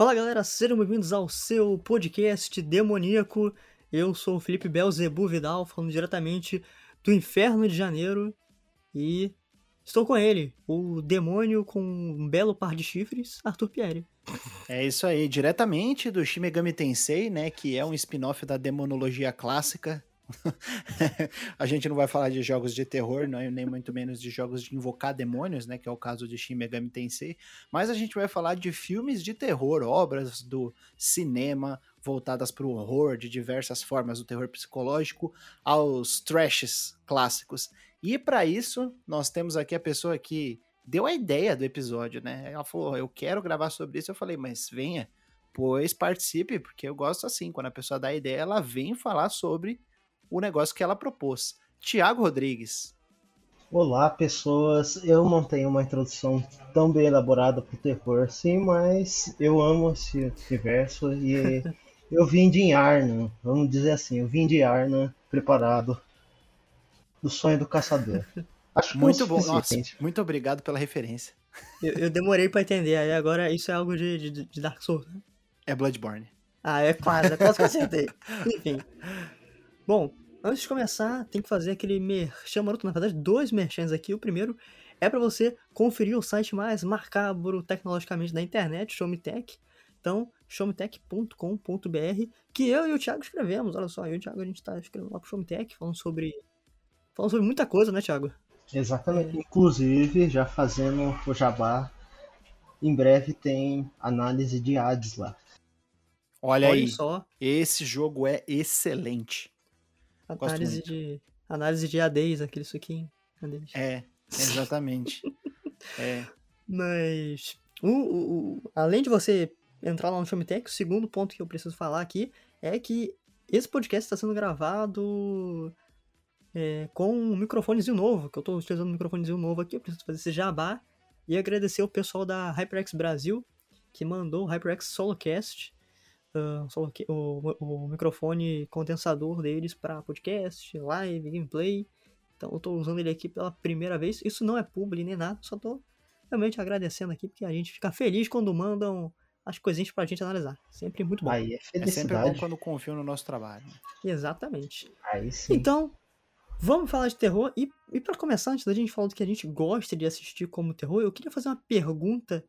Fala galera, sejam bem-vindos ao seu podcast demoníaco. Eu sou o Felipe Belzebu Vidal, falando diretamente do Inferno de Janeiro. E estou com ele, o demônio com um belo par de chifres, Arthur Pierre. É isso aí, diretamente do Shin Megami Tensei, né, que é um spin-off da demonologia clássica. a gente não vai falar de jogos de terror, não, nem muito menos de jogos de invocar demônios, né, que é o caso de Shin Megami Tensei, mas a gente vai falar de filmes de terror, obras do cinema voltadas para o horror de diversas formas, do terror psicológico aos trashes clássicos. E para isso, nós temos aqui a pessoa que deu a ideia do episódio, né? Ela falou: "Eu quero gravar sobre isso". Eu falei: "Mas venha, pois participe, porque eu gosto assim, quando a pessoa dá a ideia, ela vem falar sobre o negócio que ela propôs. Tiago Rodrigues. Olá, pessoas. Eu não tenho uma introdução tão bem elaborada para o terror assim, mas eu amo esse universo e eu vim de Arna, vamos dizer assim, eu vim de Arna preparado do sonho do caçador. Acho muito bom, nossa, muito obrigado pela referência. Eu, eu demorei para entender, aí agora isso é algo de, de, de Dark Souls, né? É Bloodborne. Ah, é quase, é quase que acertei. Enfim. Bom, antes de começar, tem que fazer aquele merchan maroto. Na verdade, dois merchans aqui. O primeiro é para você conferir o site mais macabro tecnologicamente da internet, Showmetech. Então, showmetech.com.br, que eu e o Thiago escrevemos. Olha só, eu e o Thiago a gente tá escrevendo lá pro Showmetech, falando sobre falando sobre muita coisa, né, Thiago? Exatamente. Inclusive, já fazendo o jabá, em breve tem análise de ads lá. Olha, Olha aí, só. esse jogo é excelente. Análise de, análise de ADs, aquele suquinho. É, exatamente. é. Mas, o, o, o, além de você entrar lá no Showmetech, o segundo ponto que eu preciso falar aqui é que esse podcast está sendo gravado é, com um microfonezinho novo, que eu estou utilizando um microfonezinho novo aqui, eu preciso fazer esse jabá e agradecer o pessoal da HyperX Brasil que mandou o HyperX Solocast uh, o, o, microfone condensador deles para podcast, live, gameplay. Então eu estou usando ele aqui pela primeira vez. Isso não é publi nem nada, só estou realmente agradecendo aqui, porque a gente fica feliz quando mandam as coisinhas pra gente analisar. Sempre muito bom. Aí é, é sempre bom quando confiam no nosso trabalho. Exatamente. Aí sim. Então, vamos falar de terror. E, e para começar, antes da gente falar do que a gente gosta de assistir como terror, eu queria fazer uma pergunta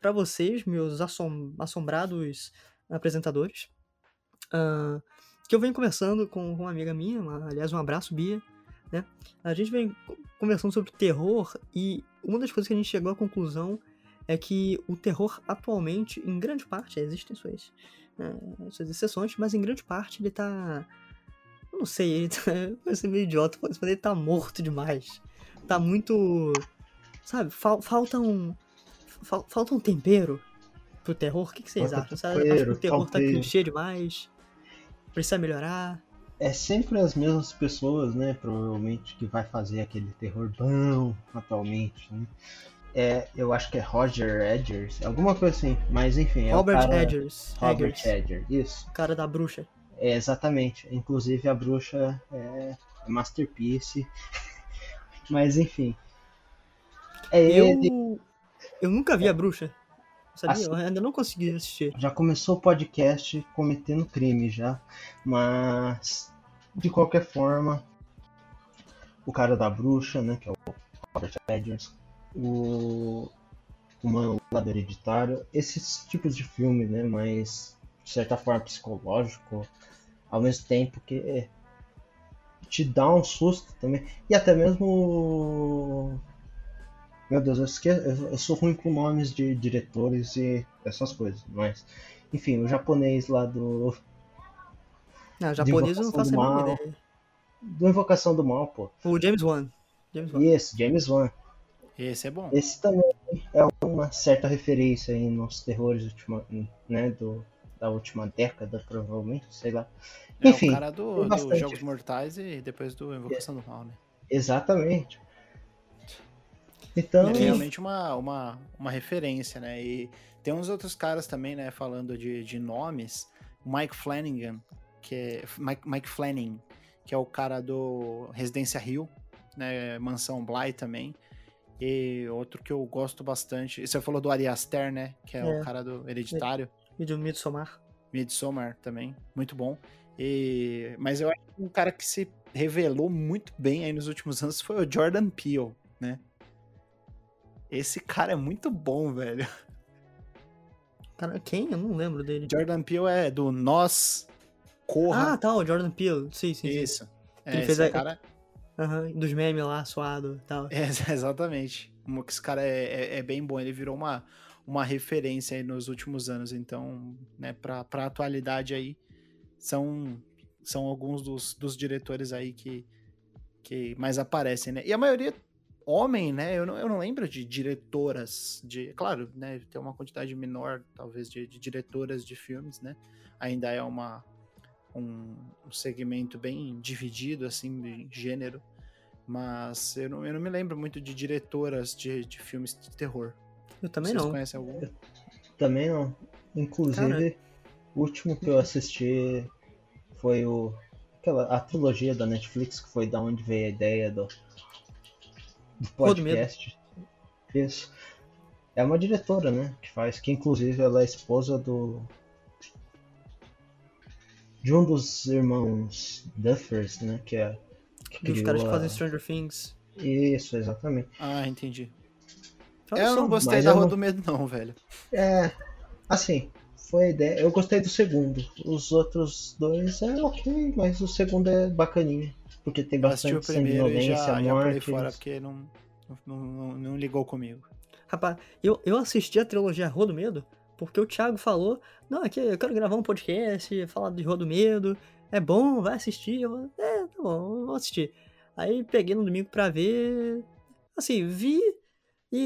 para vocês, meus assom assombrados apresentadores. Uh, que eu venho conversando com uma amiga minha, uma, aliás, um abraço, Bia. Né? A gente vem conversando sobre terror e uma das coisas que a gente chegou à conclusão é que o terror atualmente, em grande parte, existem suas, né, suas exceções, mas em grande parte ele tá. Eu não sei, ele tá, vai ser meio idiota, mas ele tá morto demais. Tá muito. Sabe, fal, falta um. Fal, falta um tempero pro terror? O que, que vocês acham? Você acha que o terror tá clichê demais? Precisa melhorar? É sempre as mesmas pessoas, né? Provavelmente que vai fazer aquele terror bom atualmente, né? É, eu acho que é Roger Edgers, alguma coisa assim, mas enfim. É Robert cara... Edgers. Robert Edgers, isso. O cara da bruxa. É, exatamente. Inclusive a bruxa é Masterpiece. mas enfim. É eu... ele. Eu nunca vi a bruxa. Sabia? Assim, eu ainda não consegui assistir. Já começou o podcast cometendo crime já. Mas de qualquer forma, o cara da bruxa, né? Que é o Robert Edgers, o Humano Lado Hereditário, esses tipos de filme, né? Mas de certa forma psicológico, ao mesmo tempo que te dá um susto também. E até mesmo meu Deus, eu, esque... eu sou ruim com nomes de diretores e essas coisas, mas. Enfim, o japonês lá do. Ah, o japonês eu não faço a ideia. Do Invocação do Mal, pô. O James Wan. James Wan. Isso, James Wan. Esse é bom. Esse também é uma certa referência aí nos terrores última, né, do, da última década, provavelmente, sei lá. É Enfim, o cara do, dos Jogos Mortais e depois do Invocação é. do Mal, né? Exatamente. Então... É realmente uma, uma, uma referência, né? E tem uns outros caras também, né, falando de, de nomes. Mike Flanagan, que é... Mike, Mike Flanagan, que é o cara do Residência Rio, né? Mansão Bly também. E outro que eu gosto bastante. Você falou do Ari Aster, né? Que é, é. o cara do Hereditário. E de Midsommar. Midsommar também, muito bom. E... Mas eu acho que um cara que se revelou muito bem aí nos últimos anos foi o Jordan Peele, né? Esse cara é muito bom, velho. Cara, quem? Eu não lembro dele. Jordan Peele é do Nós, Corra. Ah, tá, o Jordan Peele. Sim, sim. sim. Isso. É, Ele fez esse a- cara... Aham, Dos memes lá, suado e tal. É, exatamente. Esse cara é, é- é bem bom. Ele virou uma, uma referência aí nos últimos anos. Então, né, pra, pra atualidade aí, são, são alguns dos, dos diretores aí que, que mais aparecem, né? E a maioria homem, né? Eu não, eu não lembro de diretoras de. Claro, né? Tem uma quantidade menor, talvez, de, de diretoras de filmes, né? Ainda é uma, um, um segmento bem dividido, assim, de gênero. Mas eu não, eu não me lembro muito de diretoras de, de filmes de terror. Eu também Vocês não. conhecem algum? Também não. Inclusive, o último que eu assisti foi o aquela a trilogia da Netflix que foi da onde veio a ideia do, do podcast. Isso. É uma diretora, né, que faz, que inclusive ela é esposa do de um dos irmãos Duffers, né, que é que Dos caras que criou fazem a- Stranger Things. Isso, exatamente. Ah, entendi. Olha eu não gostei da eu Rua não- do Medo, não, velho. É, assim, foi a ideia. Eu gostei do segundo. Os outros dois é ok, mas o segundo é bacaninha. Porque tem bastante primeiro e sanguinolência, já, já morte. fora porque não, não, não, não ligou comigo. Rapaz, eu, eu assisti a trilogia Rua do Medo porque o Thiago falou: Não, aqui eu quero gravar um podcast, falar de Rua do Medo. É bom, vai assistir. Eu, é, tá bom, vou assistir. Aí peguei no domingo pra ver. Assim, vi. E,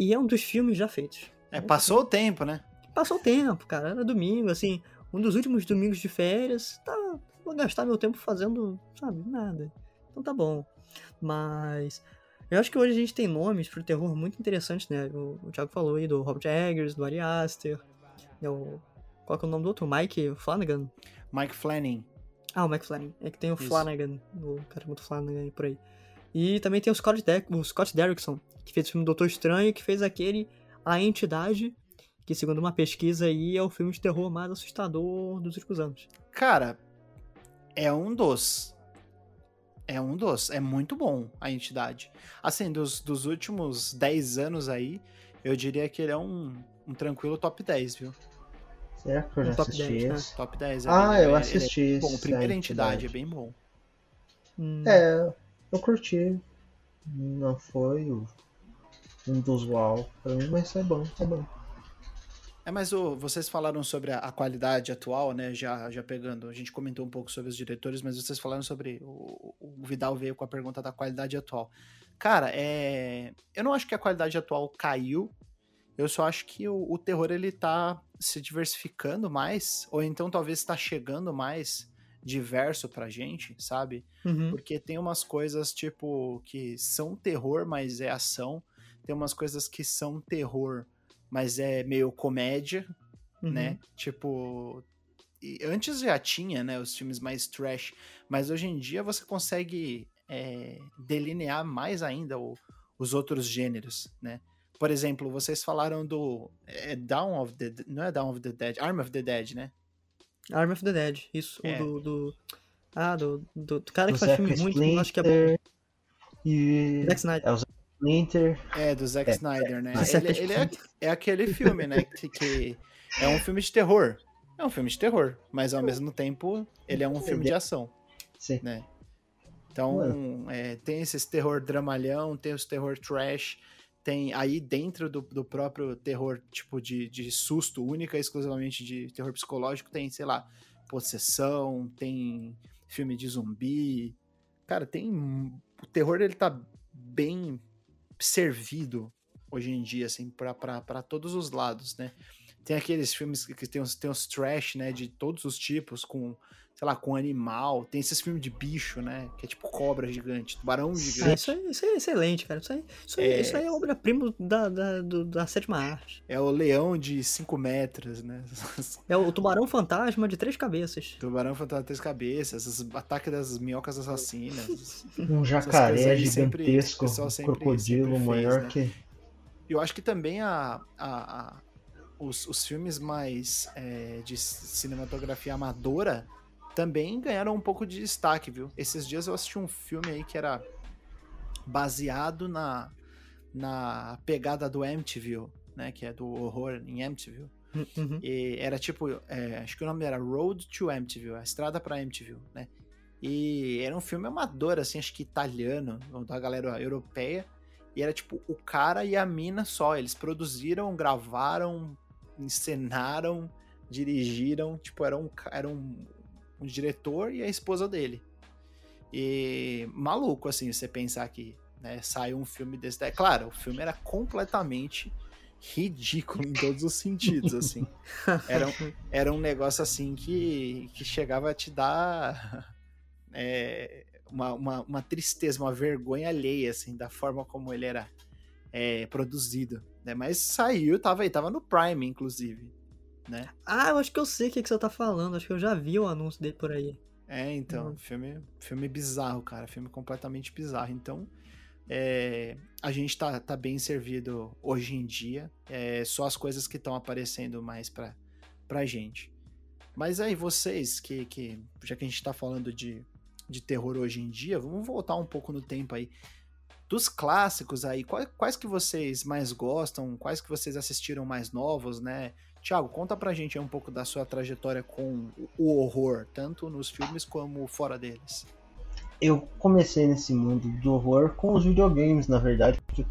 e- e é um dos filmes já feitos. É, passou o tempo, né? Passou o tempo, cara. Era domingo, assim. Um dos últimos domingos de férias. Tá, vou gastar meu tempo fazendo, sabe, nada. Então tá bom. Mas. Eu acho que hoje a gente tem nomes pro terror muito interessantes, né? O, o Thiago falou aí do Robert Eggers, do Ari Aster. né, o- qual que é o nome do outro? Mike Flanagan? Mike Flanagan. Ah, o Mike Flanagan. É que tem o Isso. Flanagan, o cara muito Flanagan aí por aí. E também tem o Scott, De o Scott Derrickson, que fez o filme Doutor Estranho, que fez aquele A Entidade, que segundo uma pesquisa aí é o filme de terror mais assustador dos últimos anos. Cara, é um dos. É um dos. É muito bom a entidade. Assim, dos, dos últimos 10 anos aí, eu diria que ele é um, um tranquilo top 10, viu? Será que eu Um já top assisti 10, né? esse? Top 10. é Ah, bem- eu é assisti Bom, esse, primeira entidade, Entidade. é bem bom. Hum, É, eu curti. Não foi um dos uau pra mim, mas é bom, é bom. É, mas o, vocês falaram sobre a, a qualidade atual, né? Já, já pegando, a gente comentou um pouco sobre os diretores, mas vocês falaram sobre. O, o Vidal veio com a pergunta da qualidade atual. Cara, é, eu não acho que a qualidade atual caiu. Eu só acho que o, o terror ele tá se diversificando mais, ou então talvez está chegando mais diverso pra gente, sabe? uhum. Porque tem umas coisas, tipo, que são terror, mas é ação. Tem umas coisas que são terror, mas é meio comédia, uhum. né? Tipo. e antes já tinha, né, os filmes mais trash, mas hoje em dia você consegue é, delinear mais ainda o- os outros gêneros, né? Por exemplo, vocês falaram do é Dawn of the não é Dawn of the Dead, Arm of the Dead, né? Arm of the Dead, isso. o É. Do, do- Ah, do, do, do cara O que faz Zack filme ruim, que eu acho que é bom. Splinter e. Zack Snyder. É o Zack Splinter. É, do Zack É. Snyder, né? Ele, ele é, é aquele filme, né? Que, que é um filme de terror. É um filme de terror, mas ao mesmo tempo ele é um filme de ação, Sim. né? Então, é, tem esses terror dramalhão, tem os terror trash, tem aí dentro do, do próprio terror, tipo, de, de susto, única exclusivamente de terror psicológico, tem, sei lá, possessão, tem filme de zumbi. Cara, tem. O terror ele tá bem servido hoje em dia, assim, pra todos os lados, né? Tem aqueles filmes que que tem os, tem os trash, né, de todos os tipos, com, sei lá, com animal. Tem esses filmes de bicho, né, que é tipo cobra gigante, tubarão Ah, gigante. isso, aí, isso aí é excelente, cara. Isso aí, isso aí, É. isso aí é obra-prima da, da, do- da sétima arte. É o leão de 5 metros, né? É o tubarão fantasma de três cabeças. Tubarão fantasma três cabeças, os ataques das minhocas assassinas. Um jacaré sempre- gigantesco, o pessoal um sempre- crocodilo sempre fez, maior né? que. Eu acho que também a, a- a- os, os filmes mais é, de cinematografia amadora também ganharam um pouco de destaque, viu? Esses dias eu assisti um filme aí que era baseado na, na pegada do Amityville, né? Que é do horror em Amityville. Uhum. E era tipo, é, acho que o nome era Road to Amityville, a estrada para Amityville, né? E era um filme amador, assim, acho que italiano, da galera europeia. E era tipo o cara e a mina só. Eles produziram, gravaram, encenaram, dirigiram. Tipo, era um, era um, um diretor e a esposa dele. E maluco, assim, você pensar que né, saiu um filme desse. Claro, o filme era completamente ridículo em todos os sentidos, assim. Era um, era um negócio assim que, que chegava a te dar é, uma, uma, uma, tristeza, uma vergonha alheia, assim, da forma como ele era é, produzido. Né? Mas saiu, tava aí, tava no Prime, inclusive. Né? Ah, eu acho que eu sei o que, que você tá falando, acho que eu já vi o anúncio dele por aí. É, então, hum. filme, filme bizarro, cara, filme completamente bizarro. Então, é, a gente tá, tá bem servido hoje em dia. É só as coisas que estão aparecendo mais pra, pra gente. Mas aí, vocês, que, que já que a gente tá falando de, de terror hoje em dia, vamos voltar um pouco no tempo aí. Dos clássicos aí, quais, quais que vocês mais gostam? Quais que vocês assistiram mais novos, né? Tiago, conta pra gente um pouco da sua trajetória com o horror, tanto nos filmes como fora deles eu comecei nesse mundo do horror com os videogames, na verdade, porque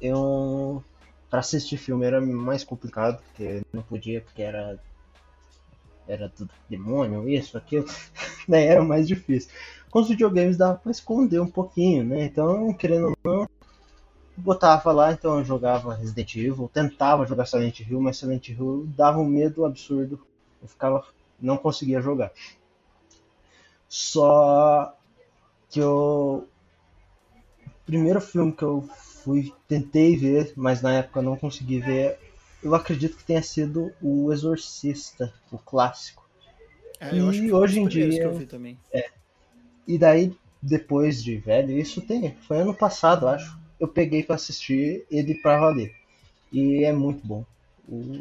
eu para assistir filme era mais complicado, porque não podia, porque era era tudo demônio, isso, aquilo, né? Era mais difícil. Com os videogames dava para esconder um pouquinho, né? Então, querendo ou não, botava lá, então eu jogava Resident Evil, tentava jogar Silent Hill, mas Silent Hill dava um medo absurdo. Eu ficava não conseguia jogar. Só que eu o primeiro filme que eu fui tentei ver, mas na época não consegui ver, eu acredito que tenha sido o Exorcista, o clássico. É, e hoje em dia É, e daí depois de velho, isso tem, foi ano passado, acho. Eu peguei para assistir ele para valer. E é muito bom.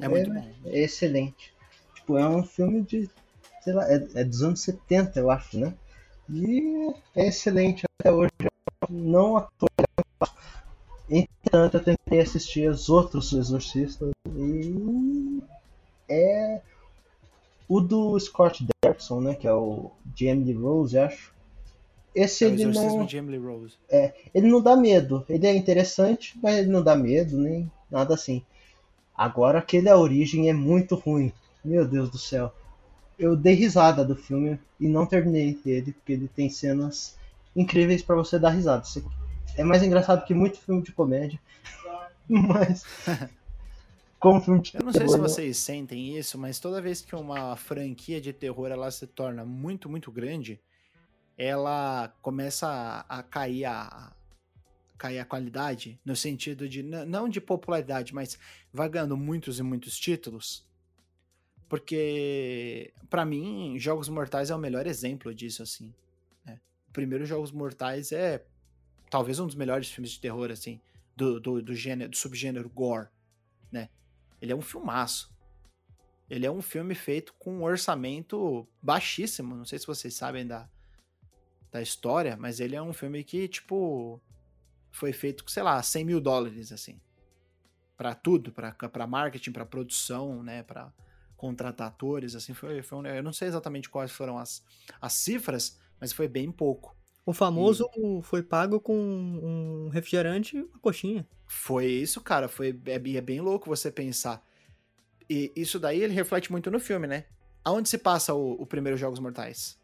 É, é muito bom. É excelente. Tipo, é um filme de sei lá, é, é dos anos 70, eu acho, né? E é excelente até hoje. Não atual. Entretanto, eu tentei assistir os outros Exorcistas e é o do Scott Derrickson, né, que é o Jamie Rose, acho. Esse é ele não Rose. É, ele não dá medo. Ele é interessante, mas ele não dá medo nem nada assim. Agora aquele a origem é muito ruim. Meu Deus do céu eu dei risada do filme e não terminei ele, porque ele tem cenas incríveis para você dar risada. É mais engraçado que muito filme de comédia. Mas. Como filme de Eu não sei terror, se vocês sentem isso, mas toda vez que uma franquia de terror ela se torna muito, muito grande, ela começa a, a cair a, cair a qualidade, no sentido de, não de popularidade, mas vai ganhando muitos e muitos títulos, porque, para mim, Jogos Mortais é o melhor exemplo disso, assim. Né? O primeiro Jogos Mortais é talvez um dos melhores filmes de terror, assim, do, do, do, gênero, do subgênero gore, né? Ele é um filmaço. Ele é um filme feito com um orçamento baixíssimo. Não sei se vocês sabem da, da história, mas ele é um filme que, tipo, foi feito com, sei lá, 100 mil dólares, assim. para tudo, para marketing, para produção, né? Pra, contratar atores, assim, foi, foi um, eu não sei exatamente quais foram as, as cifras, mas foi bem pouco. O famoso e... foi pago com um refrigerante e uma coxinha. Foi isso, cara, foi é, é bem louco você pensar. E isso daí ele reflete muito no filme, né? Aonde se passa o, o primeiro Jogos Mortais?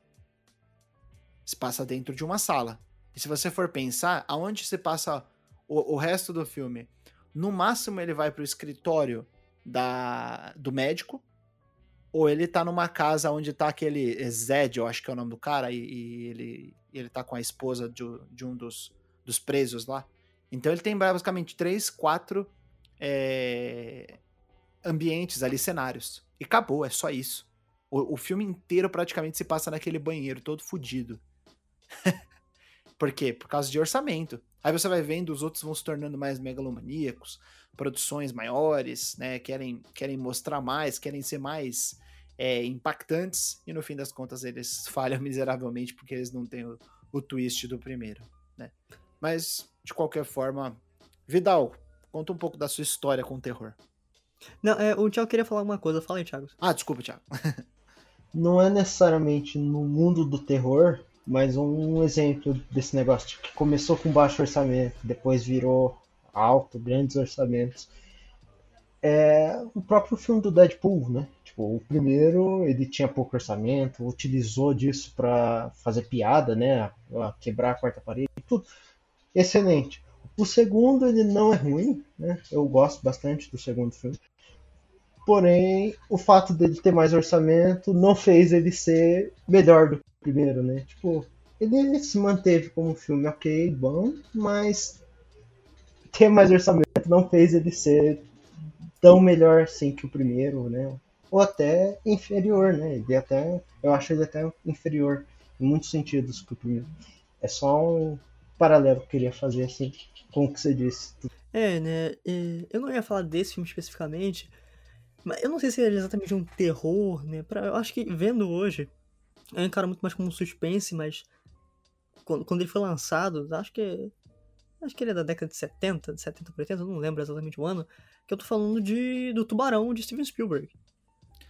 Se passa dentro de uma sala. E se você for pensar, aonde se passa o, o resto do filme? No máximo ele vai pro escritório da, do médico, ou ele tá numa casa onde tá aquele Zed, eu acho que é o nome do cara, e, e ele, ele tá com a esposa de, de um dos, dos presos lá. Então ele tem basicamente três, quatro é, ambientes ali, cenários. E acabou, é só isso. O, o filme inteiro praticamente se passa naquele banheiro, todo fodido. Por quê? Por causa de orçamento. Aí você vai vendo, os outros vão se tornando mais megalomaníacos, produções maiores, né? Querem, querem mostrar mais, querem ser mais é, impactantes, e no fim das contas eles falham miseravelmente porque eles não têm o, o twist do primeiro, né? Mas, de qualquer forma, Vidal, conta um pouco da sua história com o terror. Não, é, o Thiago queria falar uma coisa, fala aí, Thiago. Ah, desculpa, Thiago. não é necessariamente no mundo do terror, mas um exemplo desse negócio tipo, que começou com baixo orçamento, depois virou alto, grandes orçamentos. É o próprio filme do Deadpool, né? Tipo, o primeiro ele tinha pouco orçamento, utilizou disso para fazer piada, né? Quebrar a quarta parede, tudo excelente. O segundo ele não é ruim, né? Eu gosto bastante do segundo filme. Porém, o fato dele ter mais orçamento não fez ele ser melhor do primeiro, né? Tipo, ele se manteve como um filme ok, bom, mas ter mais orçamento não fez ele ser tão melhor assim que o primeiro, né? Ou até inferior, né? Ele até, eu acho ele até inferior em muitos sentidos que o primeiro. É só um paralelo que eu queria fazer assim com o que você disse. É, né? Eu não ia falar desse filme especificamente, mas eu não sei se é exatamente um terror, né? Eu acho que vendo hoje, eu encaro muito mais como um suspense, mas quando, quando ele foi lançado, acho que acho que ele é da década de 70, de 70 para 80, não lembro exatamente o ano, que eu tô falando de do Tubarão de Steven Spielberg.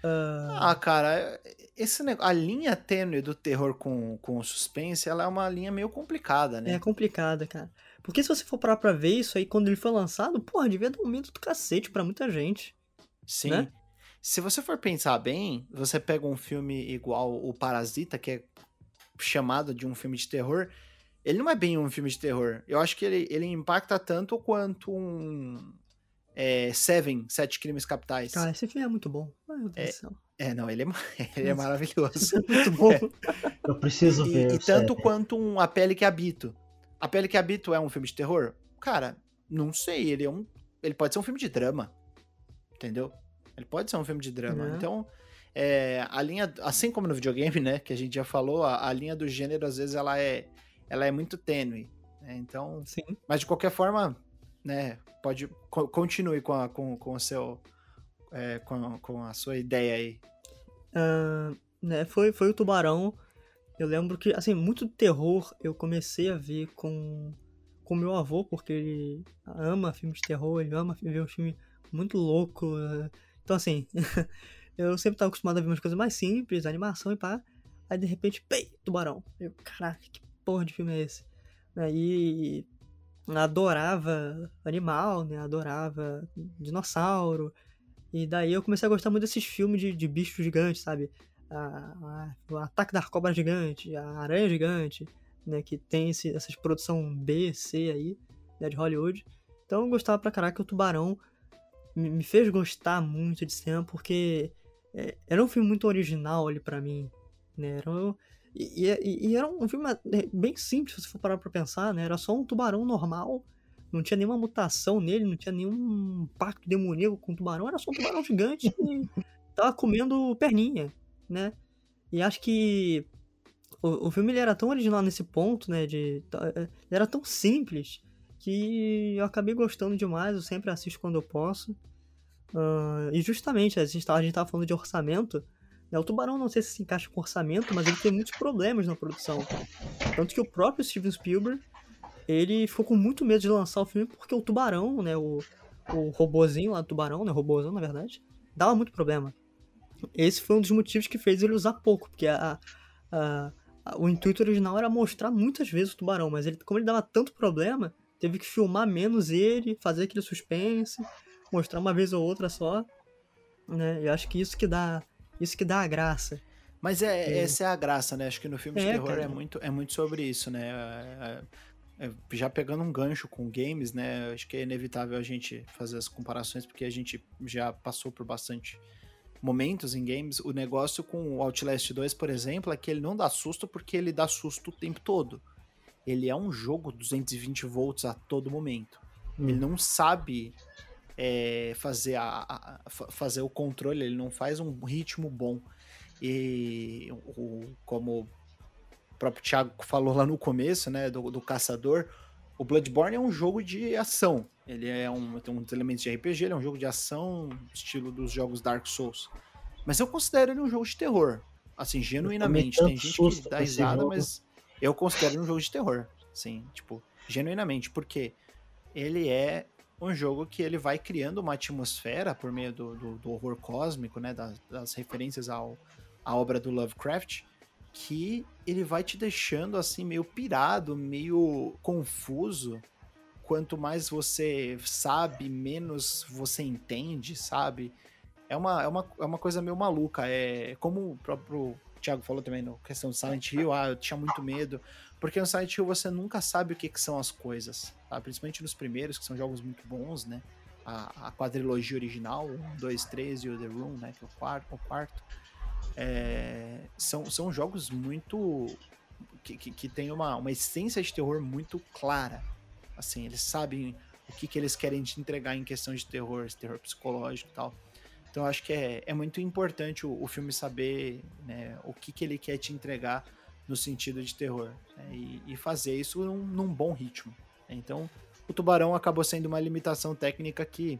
Uh... Ah, cara, esse a linha tênue do terror com, com o suspense, ela é uma linha meio complicada, né? É complicada, cara. Porque se você for parar pra ver isso aí, quando ele foi lançado, porra, devia dar um medo do cacete pra muita gente. Sim. Né? Se você for pensar bem, você pega um filme igual o Parasita, que é chamado de um filme de terror, ele não é bem um filme de terror. Eu acho que ele, ele impacta tanto quanto um é, Seven, Sete Crimes Capitais. Cara, esse filme é muito bom. Meu Deus é, do céu. É, não, ele é, ele é maravilhoso. É muito bom. É. Eu preciso ver. E, e tanto quanto um A Pele que Habito. A Pele que Habito é um filme de terror? Cara, não sei. Ele é um. Ele pode ser um filme de drama. Entendeu? Ele pode ser um filme de drama. Uhum. Então, é, a linha. Assim como no videogame, né? Que a gente já falou, a, a linha do gênero, às vezes, ela é ela é muito tênue. Né? Então, Sim. mas de qualquer forma, né, pode continue com, a, com, com o seu é, com, com a sua ideia aí. Uh, né, foi, foi o Tubarão. Eu lembro que, assim, muito terror eu comecei a ver com com meu avô, porque ele ama filmes de terror, ele ama ver um filme muito louco. Então, assim, eu sempre estava acostumado a ver umas coisas mais simples, animação e pá. Aí, de repente, pei, tubarão. Eu, caraca, que porra de filme é esse? Aí adorava animal, né? Adorava dinossauro. E daí eu comecei a gostar muito desses filmes de, de bichos gigantes, sabe? A, a, o Ataque da Cobra Gigante, a Aranha Gigante, né? Que tem esse, essas produção B, C aí, né? De Hollywood. Então eu gostava pra caraca. O Tubarão me, fez gostar muito de cinema porque é, era um filme muito original ali para mim, né? Era um, e, e, e, era um filme é, bem simples, se você for parar pra pensar, né? Era só um tubarão normal, não tinha nenhuma mutação nele, não tinha nenhum pacto demoníaco com o tubarão, era só um tubarão gigante que tava comendo perninha, né? E acho que o, o filme ele era tão original nesse ponto, né? De, é, era tão simples que eu acabei gostando demais, eu sempre assisto quando eu posso. Uh, e justamente, a gente, tava, a gente tava falando de orçamento, né? O Tubarão não sei se se encaixa com orçamento, mas ele tem muitos problemas na produção. Tanto que o próprio Steven Spielberg, ele ficou com muito medo de lançar o filme porque o Tubarão, né, o, o robozinho lá do Tubarão, né, robôzão na verdade, dava muito problema. Esse foi um dos motivos que fez ele usar pouco, porque a, a, a, o intuito original era mostrar muitas vezes o Tubarão, mas ele, como ele dava tanto problema, teve que filmar menos ele, fazer aquele suspense, mostrar uma vez ou outra só, né, eu acho que isso que dá isso que dá a graça. Mas é, é. essa é a graça, né? Acho que no filme de é, terror é muito, é muito sobre isso, né? É, é, é, já pegando um gancho com games, né? Acho que é inevitável a gente fazer as comparações, porque a gente já passou por bastante momentos em games. O negócio com o Outlast 2, por exemplo, é que ele não dá susto porque ele dá susto o tempo todo. Ele é um jogo 220 volts a todo momento. Hum. Ele não sabe é, fazer, a, a, fazer o controle, ele não faz um ritmo bom. E o, como o próprio Thiago falou lá no começo, né, do, do caçador, o Bloodborne é um jogo de ação. Ele é um, tem uns elementos de RPG, ele é um jogo de ação, estilo dos jogos Dark Souls. Mas eu considero ele um jogo de terror. Assim, genuinamente. Tem gente que dá risada, mas eu considero um jogo de terror. Sim, tipo, genuinamente. Porque ele é um jogo que ele vai criando uma atmosfera por meio do, do, do horror cósmico, né? Das, das referências ao, à obra do Lovecraft que ele vai te deixando assim meio pirado, meio confuso. Quanto mais você sabe, menos você entende, sabe? É uma, é uma, é uma coisa meio maluca. É como o próprio Thiago falou também na questão do Silent Hill, ah, eu tinha muito medo. Porque no Silent Hill você nunca sabe o que, que são as coisas, tá? Principalmente nos primeiros, que são jogos muito bons, né? A, a quadrilogia original, 1, 2, 3 e o The Room, né? Que é o quarto. O quarto é, são, são jogos muito. que, que, que tem uma, uma essência de terror muito clara. Assim, eles sabem o que, que eles querem te entregar em questão de terror, terror psicológico e tal. Então acho que é, é muito importante o, o filme saber né, o que, que ele quer te entregar no sentido de terror. Né, e, e, fazer isso num, num bom ritmo. Né. Então, o Tubarão acabou sendo uma limitação técnica que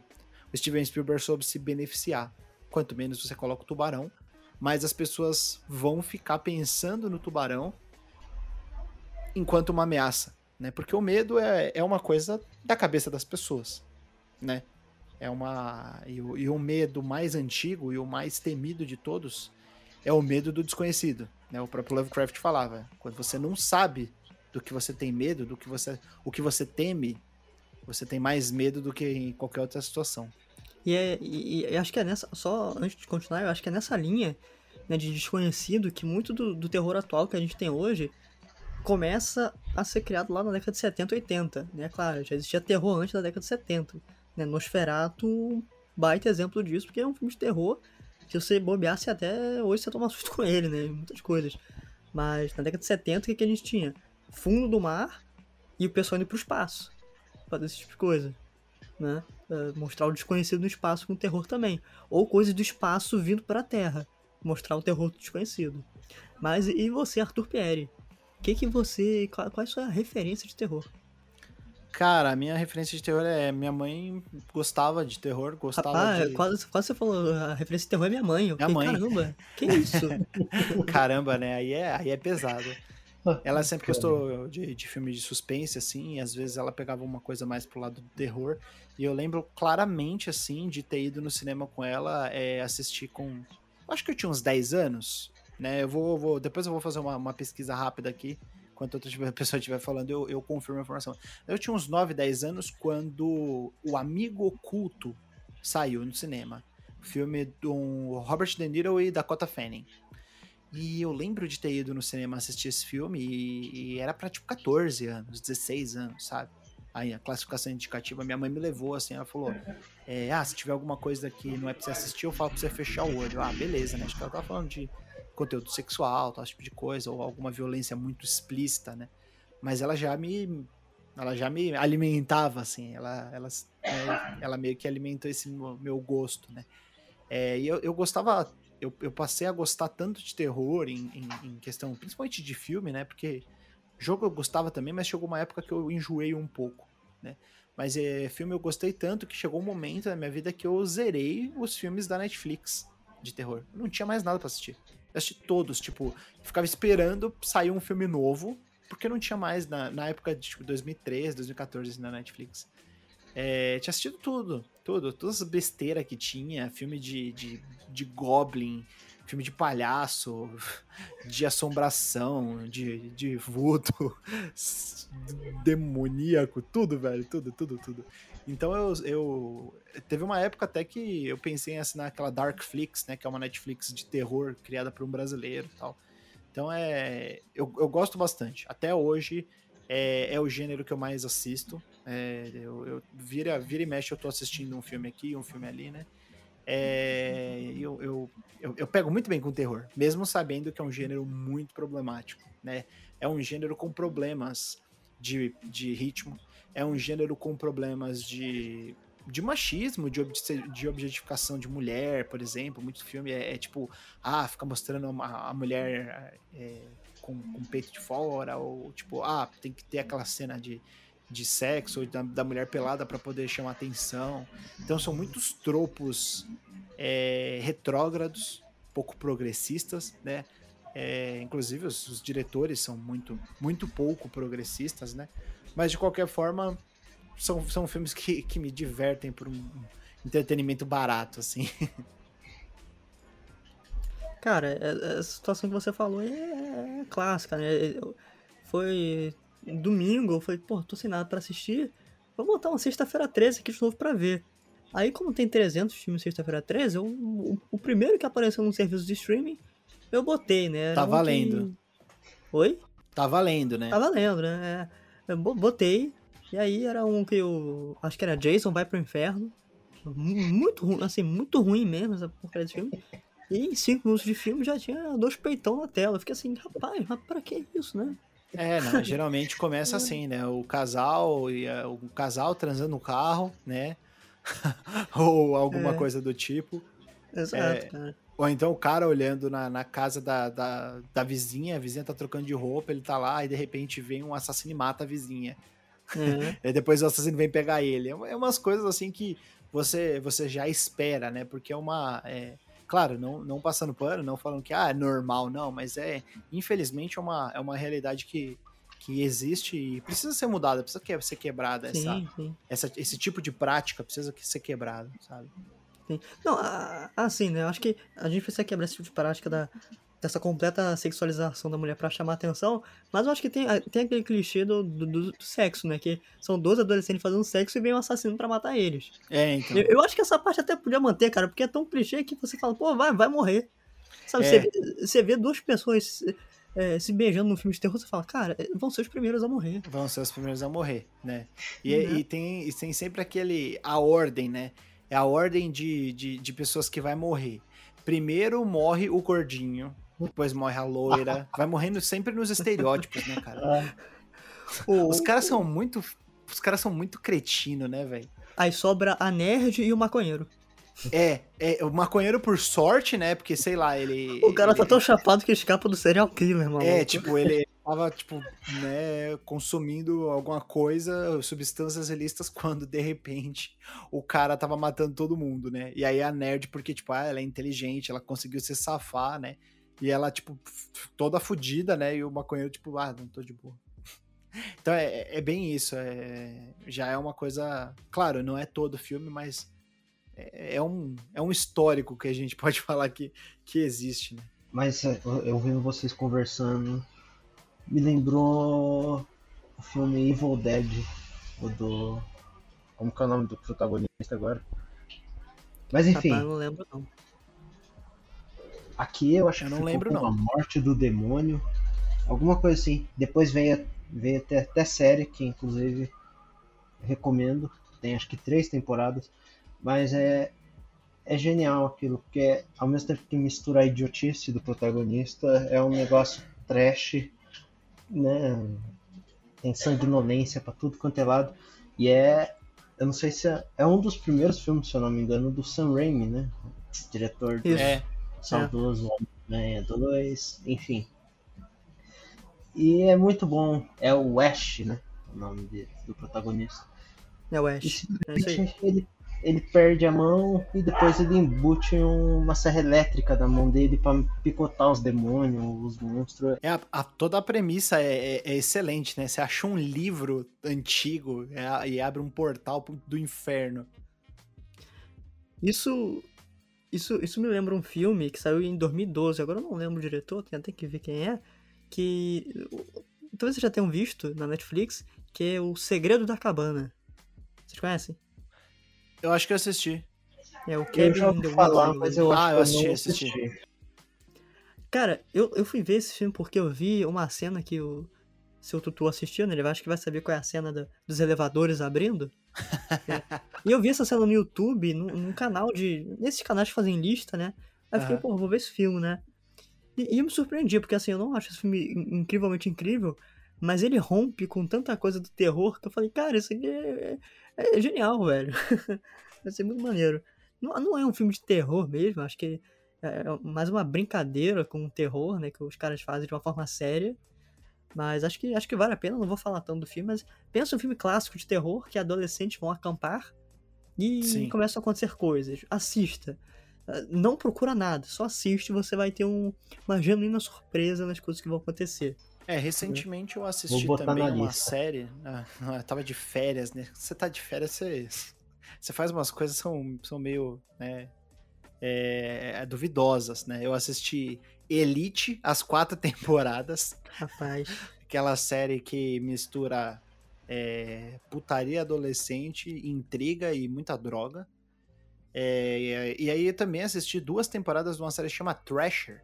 o Steven Spielberg soube se beneficiar. Quanto menos você coloca o tubarão, mas as pessoas vão ficar pensando no tubarão enquanto uma ameaça, né? Porque o medo é, é uma coisa da cabeça das pessoas, né? É uma e o, e o medo mais antigo e o mais temido de todos é o medo do desconhecido, né? O próprio Lovecraft falava, quando você não sabe do que você tem medo, do que você o que você teme, você tem mais medo do que em qualquer outra situação. E, é, e, e, acho que é nessa. Só antes de continuar, eu acho que é nessa linha né, de desconhecido que muito do, do, terror atual que a gente tem hoje começa a ser criado lá na década de 70, 80. Né? Claro, já existia terror antes da década de 70. Né? Nosferatu, baita exemplo disso, porque é um filme de terror. Se você bobeasse até hoje você toma susto com ele, né? Muitas coisas. Mas na década de 70, o que, a gente tinha? Fundo do mar e o pessoal indo pro espaço. Fazer esse tipo de coisa. Né? Uh, mostrar o desconhecido no espaço com terror também. Ou coisas do espaço vindo para a Terra. Mostrar o terror do desconhecido. Mas e você, Arthur Pierre? Que que você. Qual, qual é a sua referência de terror? Cara, a minha referência de terror é. Minha mãe gostava de terror, gostava Rapaz, de. Quase, quase você falou, a referência de terror é minha mãe. Eu minha fiquei, mãe. Caramba, que isso? Caramba, né? Aí é, aí é pesado. Ela sempre gostou de, de filme de suspense, assim, e às vezes ela pegava uma coisa mais pro lado do terror. E eu lembro claramente, assim, de ter ido no cinema com ela, é, assistir com. Acho que eu tinha uns 10 anos, né? Eu vou. vou depois eu vou fazer uma, uma pesquisa rápida aqui. Enquanto outra pessoa estiver falando, eu, eu confirmo a informação. Eu tinha uns 9, 10 anos quando O Amigo Oculto saiu no cinema. Filme do Robert De Niro e Dakota Fanning. E eu lembro de ter ido no cinema assistir esse filme e, e era pra tipo 14 anos, 16 anos, sabe? Aí a classificação indicativa, minha mãe me levou assim, ela falou: é, Ah, se tiver alguma coisa que não é pra você assistir, eu falo pra você fechar o olho. Ah, beleza, né? Acho que ela tava falando de conteúdo sexual, tal tipo de coisa, ou alguma violência muito explícita, né? Mas ela já me. Ela já me alimentava, assim, ela, ela, é, ela meio que alimentou esse meu gosto, né? É, e eu, eu gostava eu, eu passei a gostar tanto de terror em, em, em, questão, principalmente de filme, né? Porque jogo eu gostava também, mas chegou uma época que eu enjoei um pouco, né? Mas é, filme eu gostei tanto que chegou um momento na minha vida que eu zerei os filmes da Netflix de terror. não tinha mais nada para assistir. Eu assisti todos, tipo, ficava esperando sair um filme novo, porque não tinha mais na, na época de tipo, 2013, 2014 assim, na Netflix. É, tinha assistido tudo, tudo, todas as besteiras que tinha, filme de, de, de Goblin, filme de palhaço, de assombração, de, de voodoo, demoníaco, tudo, velho, tudo, tudo, tudo. Então eu, eu. Teve uma época até que eu pensei em assinar aquela Darkflix, né? Que é uma Netflix de terror criada por um brasileiro tal. Então é. Eu, eu gosto bastante. Até hoje é, é o gênero que eu mais assisto. É, eu, eu vira, vira e mexe, eu tô assistindo um filme aqui, um filme ali, né? É, eu, eu, eu, eu, pego muito bem com terror, mesmo sabendo que é um gênero muito problemático, né? É um gênero com problemas de, de ritmo, é um gênero com problemas de, de machismo, de, de objetificação de mulher, por exemplo. Muito filme é, é tipo, ah, fica mostrando a, a mulher é, com, com peito de fora, ou tipo, ah, tem que ter aquela cena de, de sexo ou da, da mulher pelada para poder chamar atenção. Então são muitos tropos é, retrógrados, pouco progressistas, né? É, inclusive os, os, diretores são muito, muito pouco progressistas, né? Mas de qualquer forma são, são filmes que, que me divertem por um entretenimento barato, assim. Cara, a situação que você falou é, é clássica, né? Foi domingo, eu falei, pô, tô sem nada pra assistir, vou botar uma sexta-feira 13 aqui de novo pra ver. Aí, como tem 300 filmes sexta-feira 13, eu, o, o, primeiro que apareceu no serviço de streaming, eu botei, né? Era tá um valendo. Que... Oi? Tá valendo, né? Tá valendo, né? É, eu botei, e aí era um que eu. Acho que era Jason Vai pro Inferno. Muito ruim, assim, muito ruim mesmo essa porcaria desse filme. E em 5 minutos de filme já tinha dois peitão na tela. Eu fiquei assim, rapaz, mas pra que isso, né? É, não, geralmente começa assim, né? O casal e o casal transando no carro, né? ou alguma é. coisa do tipo. Exato, é, cara. Ou então o cara olhando na, na casa da, da, da, vizinha, a vizinha tá trocando de roupa, ele tá lá e de repente vem um assassino e mata a vizinha. É. e depois o assassino vem pegar ele. É, é umas coisas assim que você, você já espera, né? Porque é uma. É, claro, não, não passando pano, não falando que ah, é normal, não, mas é, infelizmente, é uma, é uma realidade que, que existe e precisa ser mudada, precisa que, ser quebrada. Sim, essa, sim. Essa, esse tipo de prática precisa ser quebrado, sabe? Sim. Não, assim, né? Eu acho que a gente precisa quebrar esse tipo de prática da, dessa completa sexualização da mulher para chamar atenção, mas eu acho que tem, tem aquele clichê do, do, do, sexo, né? Que são dois adolescentes fazendo sexo e vem um assassino para matar eles. É, então. Eu, eu, acho que essa parte até podia manter, cara, porque é tão clichê que você fala, pô, vai, vai morrer. Sabe, é. você, você vê duas pessoas é, se beijando no filme de terror, você fala, cara, vão ser os primeiros a morrer. Vão ser os primeiros a morrer, né? E, uhum. e, tem, e tem sempre aquele. a ordem, né? É a ordem de, de, de pessoas que vai morrer. Primeiro morre o gordinho, depois morre a loira. vai morrendo sempre nos estereótipos, né, cara? É. Os caras são muito. Os caras são muito cretino, né, velho? Aí sobra a nerd e o maconheiro. É, é, o maconheiro por sorte, né? Porque, sei lá, ele. O cara ele... tá tão chapado que escapa do serial killer, mano. É, tipo, ele tava, tipo, né, consumindo alguma coisa, substâncias ilícitas, quando de repente o cara tava matando todo mundo, né? E aí a nerd, porque, tipo, ah, ela é inteligente, ela conseguiu se safar, né? E ela, tipo, toda fodida, né? E o maconheiro, tipo, ah, não tô de boa. Então é, é bem isso. É, já é uma coisa. Claro, não é todo filme, mas é, é um, é um histórico que a gente pode falar que, que existe, né? Mas é, eu vendo vocês conversando, me lembrou o filme Evil Dead, o do. Como que é o nome do protagonista agora? Mas enfim. Rapaz, não lembro não. Aqui eu acho eu não que lembro não. a morte do demônio, alguma coisa assim. Depois veio, veio até, até série que inclusive recomendo. Tem acho que três temporadas, mas é é genial aquilo, porque ao mesmo tempo que mistura a idiotice do protagonista, é um negócio trash, né? Tem sanguinolência para tudo quanto é lado. E é. Eu não sei se é, é um dos primeiros filmes, se eu não me engano, do Sam Raimi, né? Diretor do, é saudoso Homem-Aranha 2, enfim. E é muito bom. É o Ash, né? O nome de, do protagonista. É o Ash. É ele, ele perde a mão e depois ele embute uma serra elétrica na mão dele para picotar os demônios, os monstros. É, a, a, toda a premissa é, é, é, excelente, né? Você achou um livro antigo é, e abre um portal do inferno. Isso isso, isso me lembra um filme que saiu em 2012, agora eu não lembro o diretor, tem até que ver quem é, que talvez vocês já tenham visto na Netflix, que é O Segredo da Cabana. Vocês conhecem? Eu acho que eu assisti. É o Kevin eu já falar, mas eu ah, eu assisti, assisti. Cara, eu, eu fui ver esse filme porque eu vi uma cena que o seu Tutu assistiu, né? Ele acho que vai saber qual é a cena do, dos elevadores abrindo. é. E eu vi essa cena no YouTube, num, num, canal de. Nesses canais que fazem lista, né? Aí eu fiquei, uhum. pô, vou ver esse filme, né? E, e eu me surpreendi, porque assim, eu não acho esse filme incrivelmente incrível, mas ele rompe com tanta coisa do terror que eu falei, cara, isso aqui é, é, é genial, velho. Vai ser muito maneiro. Não, não é um filme de terror mesmo, acho que é, é mais uma brincadeira com o terror, né? Que os caras fazem de uma forma séria. Mas acho que, acho que vale a pena, não vou falar tanto do filme, mas pensa um filme clássico de terror que adolescentes vão acampar e Sim. começam a acontecer coisas. Assista. Não procura nada, só assiste e você vai ter um- uma genuína surpresa nas coisas que vão acontecer. É, recentemente eu assisti também uma lista. série. Ah, não, eu tava de férias, né? Você tá de férias, você, você faz umas coisas que são, são meio, né? é, duvidosas, né? Eu assisti Elite, as quatro temporadas. Rapaz, Aquela série que mistura é, putaria adolescente, intriga e muita droga. É, e, aí eu também assisti duas temporadas de uma série que chama Thrasher.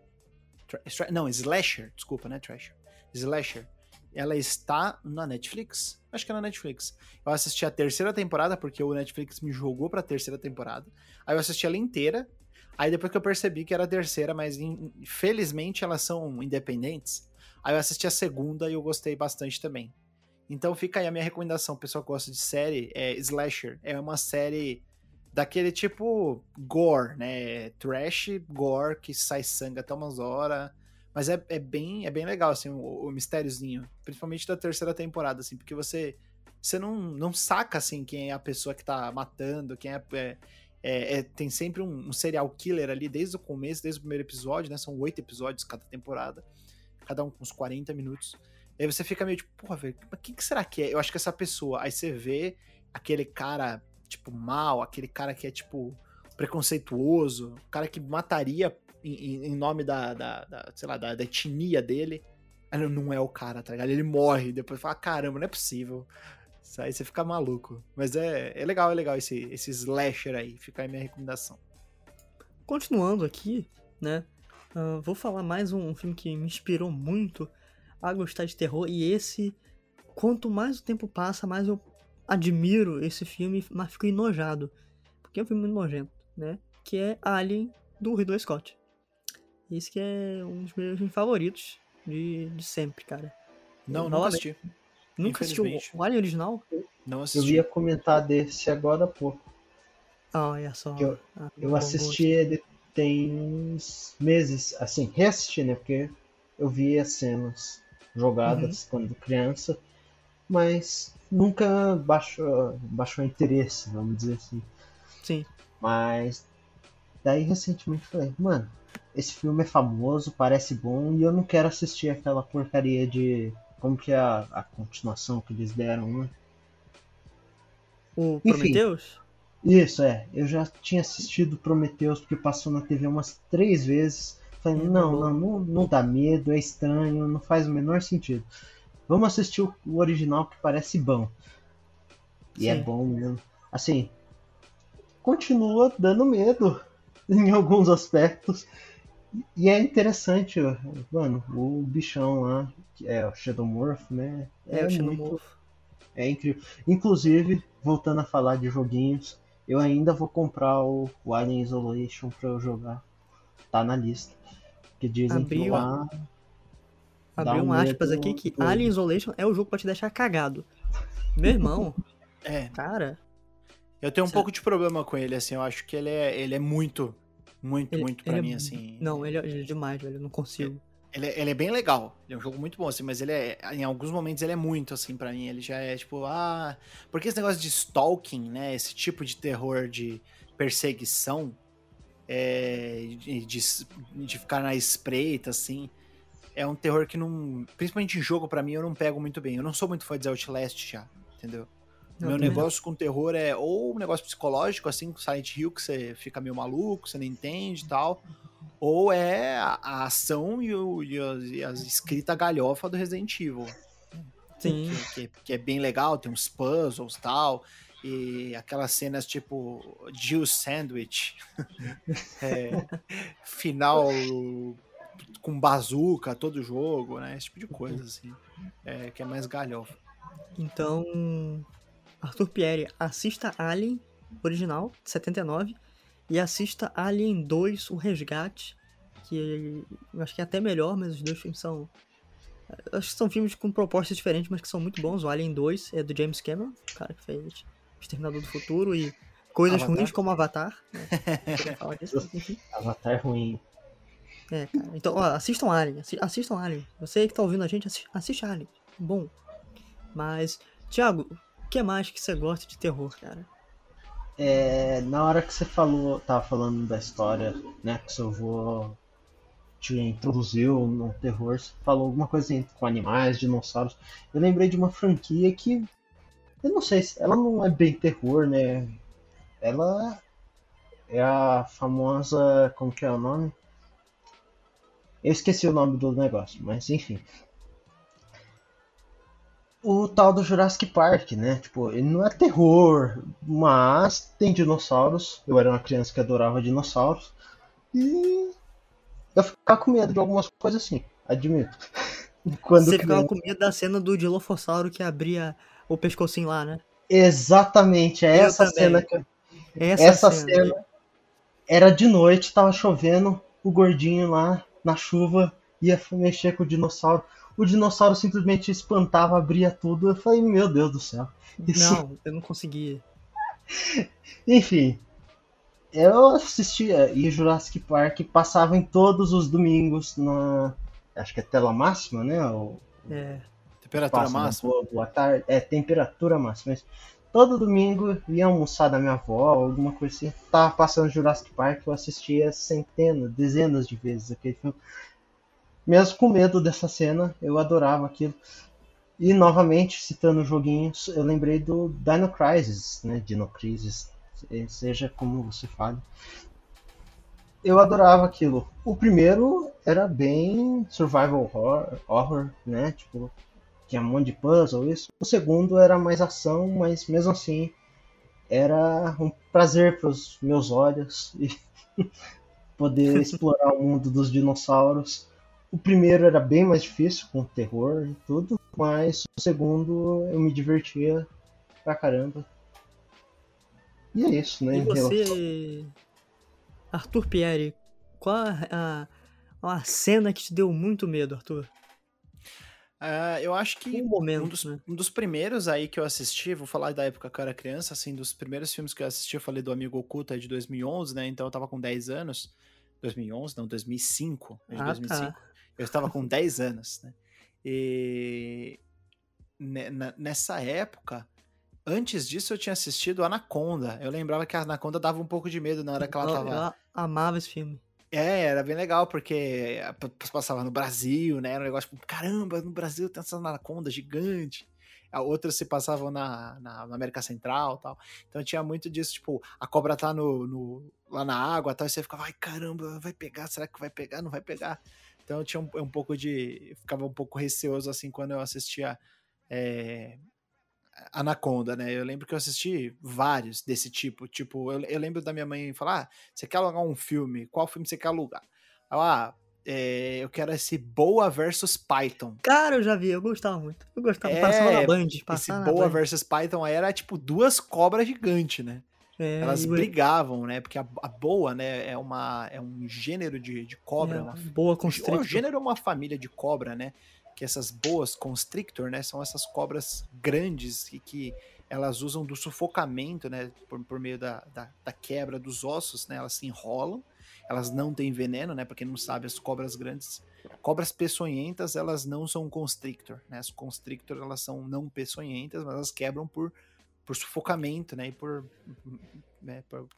Não, Slasher, desculpa, né? Thrasher. Slasher. Ela está na Netflix. Acho que é na Netflix. Eu assisti a terceira temporada, porque o Netflix me jogou pra terceira temporada. Aí eu assisti ela inteira. Aí depois que eu percebi que era a terceira, mas in- felizmente elas são independentes. Aí eu assisti a segunda e eu gostei bastante também. Então fica aí a minha recomendação, pessoal que gosta de série, é Slasher. É uma série daquele tipo gore, né? Trash, gore, que sai sangue até umas horas. Mas é, é bem é bem legal, assim, o, o mistériozinho. Principalmente da terceira temporada, assim, porque você você não, não saca, assim, quem é a pessoa que tá matando, quem é... é- é- é- tem sempre um, um serial killer ali desde o começo, desde o primeiro episódio, né? São oito episódios cada temporada cada um com uns 40 minutos. Aí você fica meio tipo, porra, velho, mas quem que será que é? Eu acho que essa pessoa. Aí você vê aquele cara, tipo, mal, aquele cara que é, tipo, preconceituoso, o cara que mataria em, em- nome da, da, da, sei lá, da, da etnia dele. Aí não- é o cara, tá ligado? Ele morre, depois fala, caramba, não é possível. Isso Aí você fica maluco. Mas é, é legal, é legal esse, esse slasher aí. Fica aí minha recomendação. continuando aqui, né? ah, vou falar mais um filme que me inspirou muito a gostar de terror. E esse, quanto mais o tempo passa, mais eu admiro esse filme, mas fico enojado. Porque é um filme muito nojento, né? Que é Alien, do Ridley Scott. Esse que é um dos meus filmes favoritos de, de sempre, cara. Não, Novamente. assisti. Nunca assistiu o Alien original? Não Eu assisti. ia comentar desse agora há pouco. Ah, olha só. Eu- Ah, Eu assisti ele tem uns meses, assim, reassisti, né? Porque eu vi as cenas jogadas quando criança, mas nunca baixou, baixou interesse, vamos dizer assim. Sim. Mas daí recentemente falei, mano, esse filme é famoso, parece bom, e eu não quero assistir aquela porcaria de. Como que é a, a continuação que eles deram, né? O. Prometheus? Isso, é. Eu já tinha assistido Prometheus porque passou na TV umas três vezes. Falei, Hum, não, bom. não, não, não dá medo, é estranho, não faz o menor sentido. Vamos assistir o, o original que parece bom. E é Sim. bom mesmo. Assim, continua dando medo em alguns aspectos. E é interessante, mano, o bichão lá, que é o Shadowmorph, né? É, o muito- Xenomorph. é incrível. Inclusive, voltando a falar de joguinhos, eu ainda vou comprar o, o Alien Isolation pra eu jogar. Tá na lista. Que dizem que Abriu lá. Dá Abriu um medo aspas aqui que doido. Alien Isolation é o jogo pra te deixar cagado. Meu irmão, É, cara, Eu tenho um pouco de problema com ele, assim, eu acho que ele é, ele é muito, muito, Ele- muito pra é mim, mu- assim. não, ele é, ele é demais, velho. Eu não consigo. Ele, é- ele é bem legal, ele é um jogo muito bom, assim, mas ele é, em alguns momentos ele é muito, assim, pra mim, ele já é, tipo, ah... Porque esse negócio de stalking, né, esse tipo de terror de perseguição, é, de, de, de ficar na espreita, assim, é um terror que não... Principalmente em jogo, pra mim, eu não pego muito bem. Eu não sou muito fã de Outlast já, entendeu? Não, Meu negócio com terror é ou um negócio psicológico, assim, com Silent Hill, que você fica meio maluco, você não entende e tal. Ou é a, a ação e, o, e, a, e a escrita galhofa do Resident Evil. Sim. Que, que- que é bem legal, tem uns puzzles e tal. E aquelas cenas tipo Jill Sandwich. É, final com bazuca, todo jogo, né? Esse tipo de coisa, assim. É, que é mais galhofa. Então, Arthur Pierre, assista Alien original, de 79, e assista Alien 2, O Resgate, que eu acho que é até melhor, mas os dois filmes são. Acho que são filmes com propostas diferentes, mas que são muito bons. O Alien 2 é do James Cameron, o cara que fez Exterminador do Futuro e coisas Avatar. ruins como Avatar. Né? Avatar ruim. É, cara. Então, ó, assistam Alien. assi- Assistam Alien. Você que tá ouvindo a gente, assi- assiste Alien. Bom. Mas, Thiago, o que mais que você gosta de terror, cara? É, na hora que você falou, tava falando da história, né, que seu avô te introduziu no terror, você falou alguma coisa assim, com animais, dinossauros. Eu lembrei de uma franquia que, eu não sei, se ela não é bem terror, né? Ela é a famosa, como que é o nome? Eu esqueci o nome do negócio, mas enfim. O tal do Jurassic Park, né? Tipo, ele não é terror, mas tem dinossauros. Eu era uma criança que adorava dinossauros. E eu ficava com medo de algumas coisas assim, admito. Quando você ficava com medo da cena do Dilophosauro que abria o pescocinho lá, né? Exatamente, é Eu essa também. cena que Essa, Essa cena. cena era de noite, tava chovendo, o gordinho lá na chuva ia mexer com o dinossauro. O dinossauro simplesmente espantava, abria tudo. Eu falei, meu Deus do céu. Isso- Não, eu não conseguia. Enfim, eu assistia e Jurassic Park passava em todos os domingos na. Acho que é tela máxima, né? O, É, Temperatura máxima. Globo à tarde. É, temperatura máxima. Mas todo domingo ia almoçar da minha avó, alguma coisa assim. Tava passando Jurassic Park, eu assistia centenas, dezenas de vezes aquele filme. Mesmo com medo dessa cena, eu adorava aquilo. E novamente, citando joguinhos, eu lembrei do Dino Crisis, né? Dino Crisis, seja como você fale. Eu adorava aquilo. O primeiro era bem survival horror, horror né? Tipo, tinha um monte de puzzle, isso. O segundo era mais ação, mas mesmo assim era um prazer para os meus olhos e poder explorar o mundo dos dinossauros. O primeiro era bem mais difícil, com terror e tudo, mas o segundo eu me divertia pra caramba. E é isso, né? E você, Arthur Pierre, qual a, a, a cena que te deu muito medo, Arthur? Ah, eu acho que Um momento, um dos, né? um dos primeiros aí que eu assisti, vou falar da época que eu era criança, assim, dos primeiros filmes que eu assisti, eu falei do Amigo Oculto, é de 2011, né? Então eu tava com 10 anos. 2011, não, 2005. É Ah, 2005. tá. Eu estava com 10 anos, né? E nessa época, antes disso eu tinha assistido Anaconda. Eu lembrava que a Anaconda dava um pouco de medo na hora que ela tava. eu amava esse filme. É, era bem legal, porque p- passava no Brasil, né? Era um negócio tipo, caramba, no Brasil tem essa anaconda gigante. A outra se passava na, na, na América Central tal. Então tinha muito disso, tipo, a cobra tá no, no- lá na água tal, e você ficava, ai caramba, vai pegar, será que vai pegar? Não vai pegar. Então eu tinha um, um pouco de. ficava um pouco receoso assim quando eu assistia é, Anaconda, né? Eu lembro que eu assisti vários desse tipo. Tipo, eu, eu lembro da minha mãe falar: ah, você quer alugar um filme? Qual filme você quer alugar? Ah, é, eu quero esse Boa versus Python. Cara, eu já vi, eu gostava muito. Eu gostava, É, passava na Band. Esse Passava na Boa Band. versus Python aí era tipo duas cobras gigantes, né? É, Elas o- brigavam, né? Porque a, a boa, né, é, uma, é um gênero de, de cobra, é, uma boa o constrictor. gênero é uma família de cobra, né? Que essas boas constrictor, né? São essas cobras grandes e que elas usam do sufocamento, né? Por, por meio da, da, da quebra dos ossos, né? Elas se enrolam. Elas não têm veneno, né? Pra quem não sabe, as cobras grandes, cobras peçonhentas, elas não são constrictor, né? As constrictor, elas são não peçonhentas, mas elas quebram por, por sufocamento, né? E por, né? por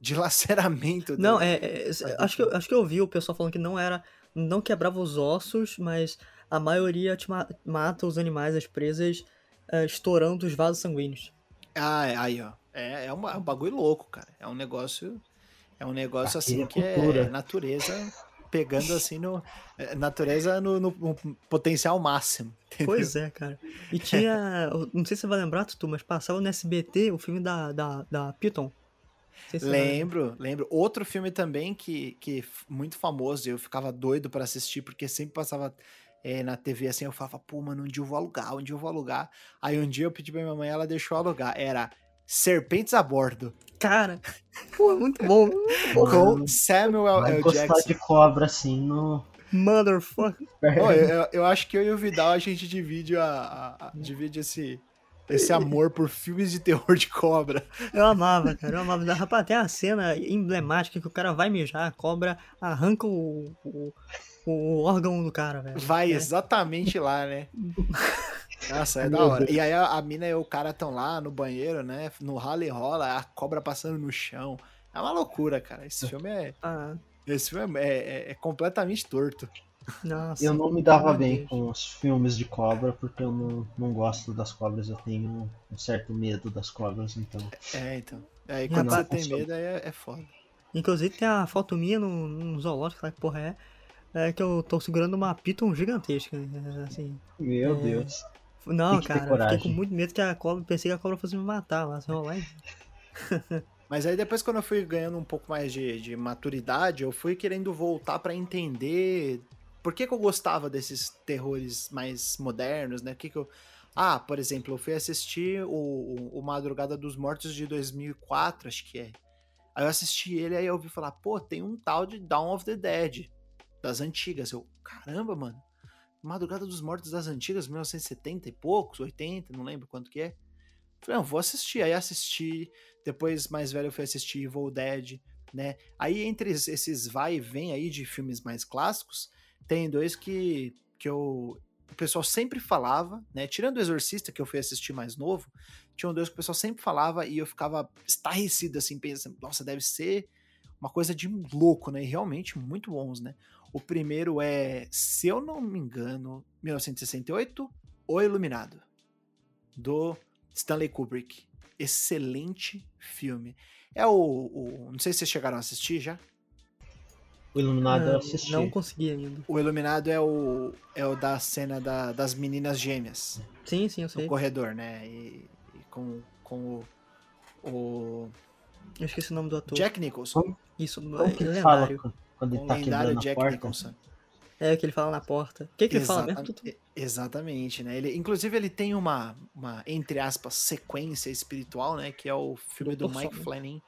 dilaceramento. Não, do- é, é, acho, que, eu- acho que eu ouvi o pessoal falando que não era. Não quebrava os ossos, mas a maioria te ma- mata os animais, as presas, é, estourando os vasos sanguíneos. Ah, é, aí, ó. É, é, uma- é um bagulho louco, cara. É um negócio. É um negócio Aqui assim é que é natureza pegando assim no. é, Natureza no, no- no potencial máximo. entendeu? Pois é, cara. E tinha. Não sei se você vai lembrar, Tutu, mas passava no SBT o filme da, da, da Python. Se. Lembro, lembro. Outro filme também que, que muito famoso, eu ficava doido pra assistir, porque sempre passava é, na TV assim, eu falava, pô, mano, um dia eu vou alugar, um dia eu vou alugar. Aí um dia eu pedi pra minha mãe, ela deixou alugar. Era Serpentes a Bordo, Cara, pô, muito bom. Muito bom. com Samuel Vai L. Jackson. de cobra assim no. Motherfucker. Pô, eu, eu- acho que eu e o Vidal a gente divide a, a- a- divide esse esse amor por filmes de terror de cobra. Eu amava, cara. Eu amava. Rapaz, tem a cena emblemática que o cara vai mijar, a cobra arranca o, o, o órgão do cara, velho. Vai É. exatamente lá, né? Nossa, é da hora. E aí a, a mina e o cara estão lá no banheiro, né? No rala e rola, a cobra passando no chão. É uma loucura, cara. Esse filme é. Ah, Esse filme é, é- é completamente torto. nossa. Eu não me dava bem Deus. com os filmes de cobra, porque eu não, não gosto das cobras, eu tenho um certo medo das cobras, então. É, então. Aí quando você tem medo, aí é, é foda. Inclusive tem a foto minha no, no zoológico, lá que porra é. É que eu tô segurando uma piton gigantesca. né, Assim. Meu É. Deus. Não, cara, eu fiquei com muito medo que a cobra. Pensei que a cobra fosse me matar lá, se rolar. Mas aí depois, quando eu fui ganhando um pouco mais de, de maturidade, eu fui querendo voltar pra entender por que, que eu gostava desses terrores mais modernos, né? O que que eu... Ah, por exemplo, eu fui assistir o, o, o Madrugada dos Mortos de 2004, acho que é. Aí eu assisti ele, aí eu ouvi falar, pô, tem um tal de Dawn of the Dead, das antigas. Eu, caramba, mano. Madrugada dos Mortos das antigas, 1970 e poucos, 80, não lembro quanto que é. Falei, não, vou assistir. Aí assisti, depois, mais velho, eu fui assistir Evil Dead, né? Aí, entre es- esses vai e vem aí de filmes mais clássicos, tem dois que, que eu, o pessoal sempre falava, né? Tirando o Exorcista, que eu fui assistir mais novo, tinham dois que o pessoal sempre falava e eu ficava estarrecido, assim, pensando, nossa, deve ser uma coisa de louco, né? E realmente muito bons, né? O primeiro é, se eu não me engano, 1968, O Iluminado, do Stanley Kubrick. Excelente filme. É o, o- Não sei se vocês chegaram a assistir já. O Iluminado eu Ah, assisti. Não consegui ainda. O Iluminado é o, é o da cena da- das meninas gêmeas Sim, sim, eu no sei. corredor, né? E, e com, com o, o Eu esqueci o nome do ator. Jack Nicholson. Como- Isso, Como é que ele fala lendário. Quando- O ele tá lendário quebrando a Jack porta? Nicholson. É, o que ele fala na porta. O que, que ele fala mesmo? Exatamente, né? Ele, inclusive, ele tem uma, uma, entre aspas, sequência espiritual, né? Que é o filme do Dr. Mike Sono. Flanagan,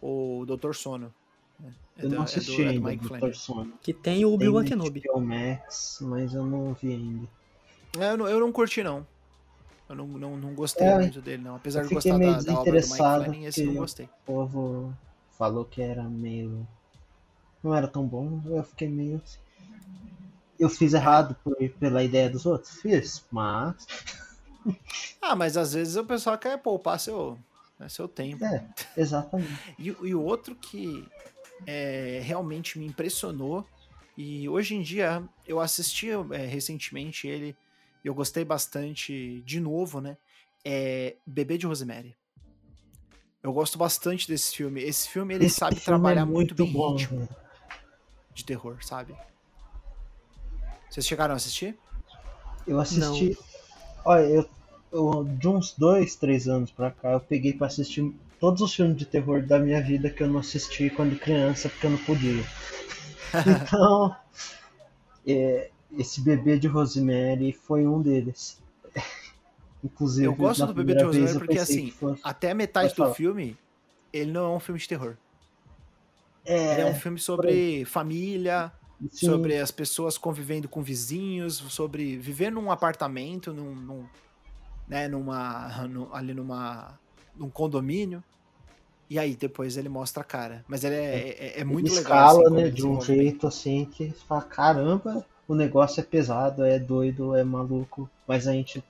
o Doutor Sono. né? É Eu do- não é assisti do- é do ainda, Mike Dr. Flanagan. Sono. Que tem o Obi-Wan no Kenobi. HBO Max, mas eu não vi ainda. É, Eu não, eu não curti, não. Eu não, não, não gostei É, muito dele, não. Apesar de gostar da, da obra do Mike Flanagan, esse eu não gostei. O povo falou que era meio. Não era tão bom, eu fiquei meio. assim. Eu fiz errado por, pela ideia dos outros? Fiz, mas. Ah, mas às vezes o pessoal quer poupar seu, né, seu tempo. É, exatamente. E, e o outro que é, realmente me impressionou, e hoje em dia eu assisti é, recentemente ele, eu gostei bastante de novo, né? É Bebê de Rosemary. Eu gosto bastante desse filme. Esse filme ele Esse sabe filme trabalhar é muito bem bom. ritmo. De terror, sabe? Vocês chegaram a assistir? Eu assisti. Olha, eu, eu- de uns dois, três anos pra cá, eu peguei pra assistir todos os filmes de terror da minha vida que eu não assisti quando criança, porque eu não podia. Então, é, esse bebê de Rosemary foi um deles. Inclusive, Eu gosto do Bebê de Rosemary porque, assim, fosse- Até a metade Pode do falar. filme, ele não é um filme de terror. É, Ele é um filme sobre família, sim, sobre as pessoas convivendo com vizinhos, sobre viver num apartamento, num, num- né, numa, num- ali numa, num condomínio. E aí depois ele mostra a cara. Mas ele é, é, é muito ele legal. escala, assim, né, de um jeito assim que você fala, caramba, o negócio é pesado, é doido, é maluco, mas a gente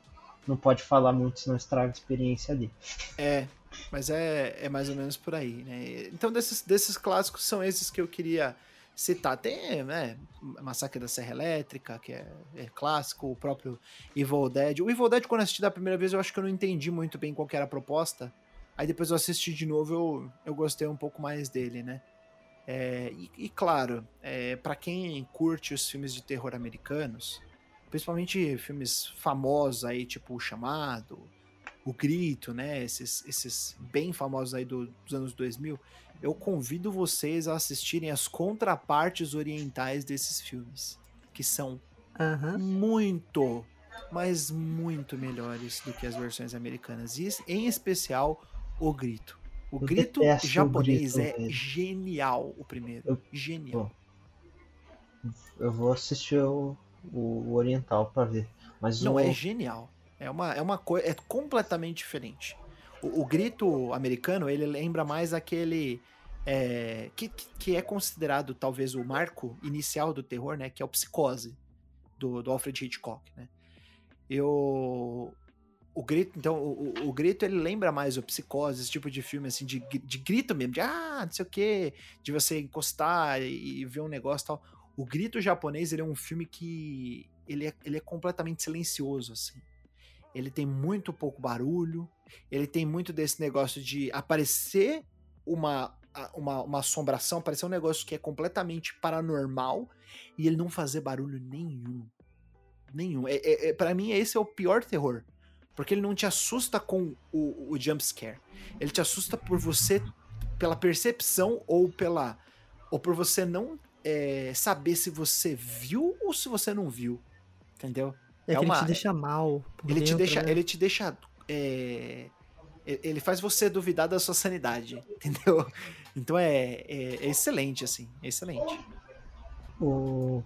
não pode falar muito, senão estraga a experiência ali. É, mas é, é mais ou menos por aí, né? Então desses, desses clássicos são esses que eu queria citar. Tem, né, Massacre da Serra Elétrica, que é, é clássico, o próprio Evil Dead. O Evil Dead, quando eu assisti da primeira vez, eu acho que eu não entendi muito bem qual era a proposta. Aí depois eu assisti de novo, eu, eu gostei um pouco mais dele, né? É, e, e claro, é, para quem curte os filmes de terror americanos, principalmente filmes famosos aí, tipo O Chamado, O Grito, né? Esses, esses bem famosos aí do- dos anos 2000, eu convido vocês a assistirem as contrapartes orientais desses filmes, que são Aham. muito, mas muito melhores do que as versões americanas. E em especial o Grito. O Eu Grito detesto o japonês Grito, é velho. genial, o primeiro. Eu- Genial. Eu vou assistir o, o oriental pra ver. Mas Não, o, é genial. É uma, é uma coisa. É completamente diferente. O, o, grito americano, ele lembra mais aquele. É, que, que é considerado talvez o marco inicial do terror, né? Que é o psicose do, do Alfred Hitchcock, né? Eu. O grito, então, o, o, grito ele lembra mais o psicose, esse tipo de filme, assim, de, de grito mesmo, de ah, não sei o que, de você encostar e, e ver um negócio e tal. O grito japonês, ele é um filme que ele é, ele é completamente silencioso, assim. Ele tem muito pouco barulho, ele tem muito desse negócio de aparecer uma, uma, uma assombração, aparecer um negócio que é completamente paranormal e ele não fazer barulho nenhum. Nenhum. É, é, é para mim, esse é o pior terror. Porque ele não te assusta com o, o jump scare. Ele te assusta por você, pela percepção ou pela. Ou por você não é, saber se você viu ou se você não viu. Entendeu? É, é que uma, ele te deixa mal. ele, dentro, te deixa, né? ele te deixa. É, ele faz você duvidar da sua sanidade, entendeu? Então é, é, é excelente, assim, é excelente. O...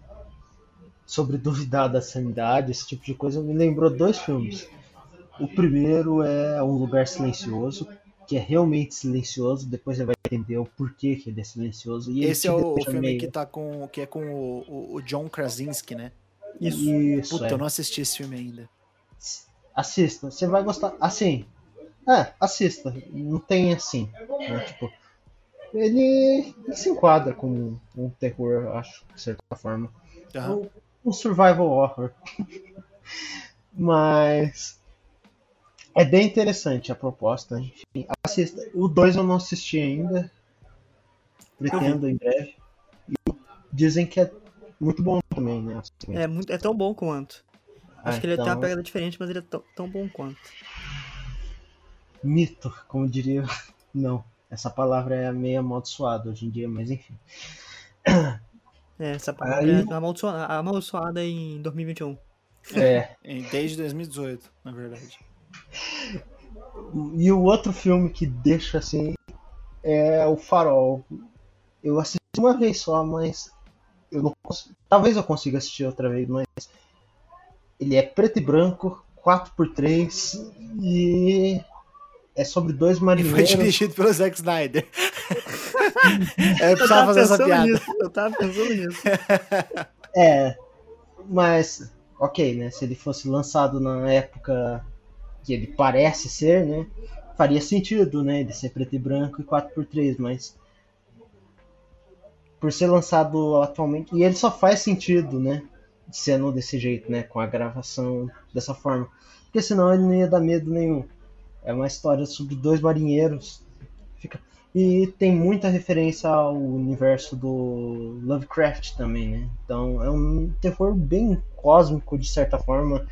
Sobre duvidar da sanidade, esse tipo de coisa, me lembrou dois filmes. O primeiro é Um Lugar Silencioso, que é realmente silencioso, depois você vai entender o porquê que ele é silencioso. E Esse é o, o filme meio... que, tá com, que é com o, o John Krasinski, né? Isso. Isso Puta, é. eu não assisti esse filme ainda. Assista, você vai gostar. Assim, é, assista. Não tem assim. Né? Tipo, ele, ele, se enquadra como um terror, acho, de certa forma. Uhum. Um, um survival horror. Mas é bem interessante a proposta. Enfim, assista. O 2 eu não assisti ainda. Pretendo em breve. E dizem que é muito bom também, né? É, muito, é tão bom quanto. Acho Ah, que ele tem uma então- pegada diferente, mas ele é tão, tão bom quanto. Mito, como diria. Não, essa palavra é meio amaldiçoada hoje em dia, mas enfim. É, essa palavra Aí- é amaldiçoada, amaldiçoada em 2021. É. Desde 2018, na verdade. E o outro filme que deixa assim é o Farol. Eu assisti uma vez só, mas eu não consigo. Talvez eu consiga assistir outra vez, mas ele é preto e branco, 4x3 e é sobre dois E foi marinheiros. dirigido pelo Zack Snyder. é, eu precisava tava fazer essa pensando piada. nisso, eu tava pensando nisso. É, mas ok, né? Se ele fosse lançado na época que ele parece ser, né? Faria sentido, né? Ele ser preto e branco e 4x3, mas por ser lançado atualmente, e ele só faz sentido, né? Sendo desse jeito, né? Com a gravação dessa forma, porque senão ele não ia dar medo nenhum. É uma história sobre dois marinheiros. Fica... E tem muita referência ao universo do Lovecraft também, né? Então é um terror bem cósmico, de certa forma,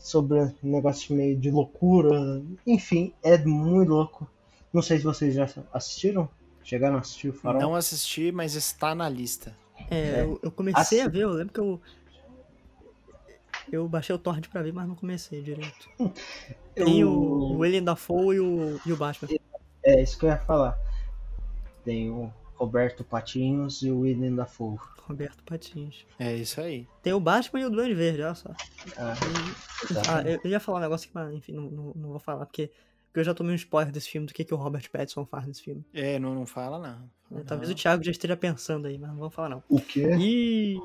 sobre um negócio meio de loucura. Enfim, é muito louco. Não sei se vocês já assistiram. Chegaram a assistir o Farol? Não assisti, mas está na lista. É, É. eu, eu comecei a ver, eu lembro que eu. Eu baixei o torrent pra ver, mas não comecei direito. Eu- Tem o, o William Dafoe e o, e o Batman. É isso que eu ia falar. Tem o Roberto Patinhos e o William Dafoe. Roberto Patins. É isso aí. Tem o Batman e o Duende Verde, olha só. Ah, Ah, eu, eu ia falar um negócio aqui, mas enfim, não, não, não vou falar, porque, porque eu já tomei um spoiler desse filme, do que, que o Robert Pattinson faz nesse filme. É, não, não fala, não. É, Talvez o Thiago já esteja pensando aí, mas não vamos falar não. o quê? E.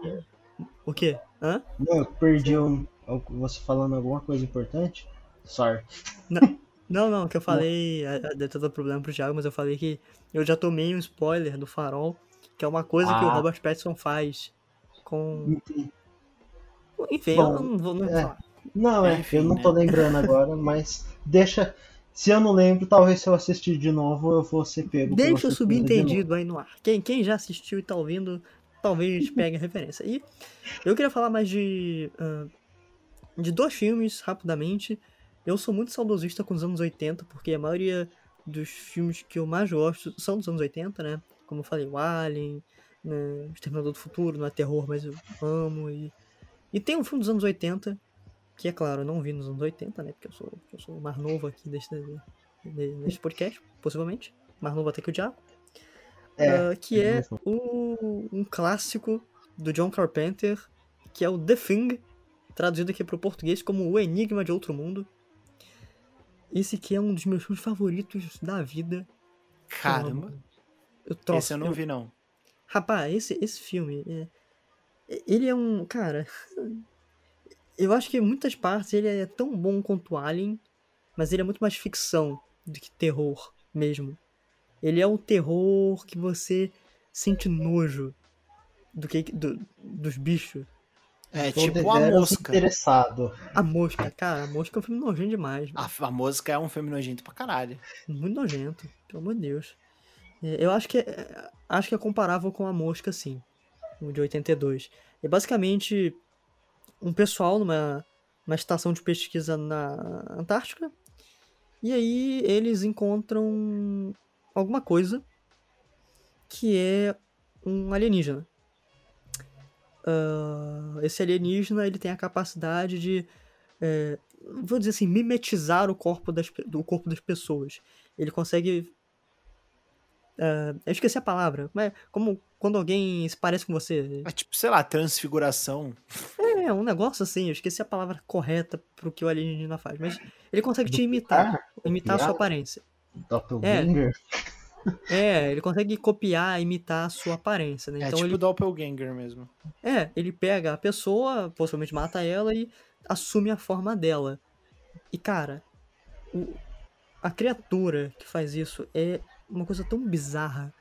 O quê? Hã? Não, eu perdi um, você falando alguma coisa importante? Sorry. Não, não, que eu falei. Deu todo problema pro Thiago, mas eu falei que eu já tomei um spoiler do farol, que é uma coisa que o Ah. Robert Pattinson faz com. Enfim, Bom, eu não vou não é. falar. Não, é, Enfim, eu não né? tô lembrando agora, mas deixa. Se eu não lembro, talvez se eu assistir de novo eu vou ser pego. Deixa o subentendido aí no ar. Quem, quem já assistiu e tá ouvindo, talvez pegue a referência. E eu queria falar mais de. ah, de dois filmes, rapidamente. Eu sou muito saudosista com os anos 80, porque a maioria dos filmes que eu mais gosto são dos anos 80, né? Como eu falei, o Alien, né? Exterminador do Futuro, não é terror, mas eu amo. E, e tem um filme dos anos 80, que é claro, eu não vi nos anos 80, né? Porque eu sou, eu sou o mais novo aqui deste, de- deste podcast, possivelmente. Mais novo até que o Diabo. É, Ah, que é mesmo. o, um clássico do John Carpenter, que é o The Thing, traduzido aqui para o português como O Enigma de Outro Mundo. esse aqui é um dos meus filmes favoritos da vida. Caramba. Eu troço. Esse eu não eu- vi, não. Rapaz, esse, esse filme, é- ele é um. Cara, eu acho que em muitas partes ele é tão bom quanto Alien, mas ele é muito mais ficção do que terror mesmo. Ele é um terror que você sente nojo do que do- dos bichos. É Tô tipo a mosca. interessado. A mosca, cara, a mosca é um filme nojento demais. A, a mosca é um filme nojento pra caralho. Muito nojento, pelo amor de Deus. É, Eu acho que é, acho que é comparável com a Mosca, sim. O de 82. É basicamente um pessoal numa, numa estação de pesquisa na Antártica. E aí eles encontram alguma coisa que é um alienígena. Ah, esse alienígena ele tem a capacidade de, é, vou dizer assim, mimetizar o corpo das, do corpo das pessoas. Ele consegue. ah, eu esqueci a palavra, mas como quando alguém se parece com você. É tipo, sei lá, transfiguração. É, um negócio assim, eu esqueci a palavra correta pro que o alienígena faz, mas ele consegue te imitar, imitar a sua aparência. Doppelganger? É, ele consegue copiar, imitar a sua aparência, né? É Então tipo ele doppelganger mesmo. É, ele pega a pessoa, possivelmente mata ela e assume a forma dela. E cara, o- a criatura que faz isso é uma coisa tão bizarra,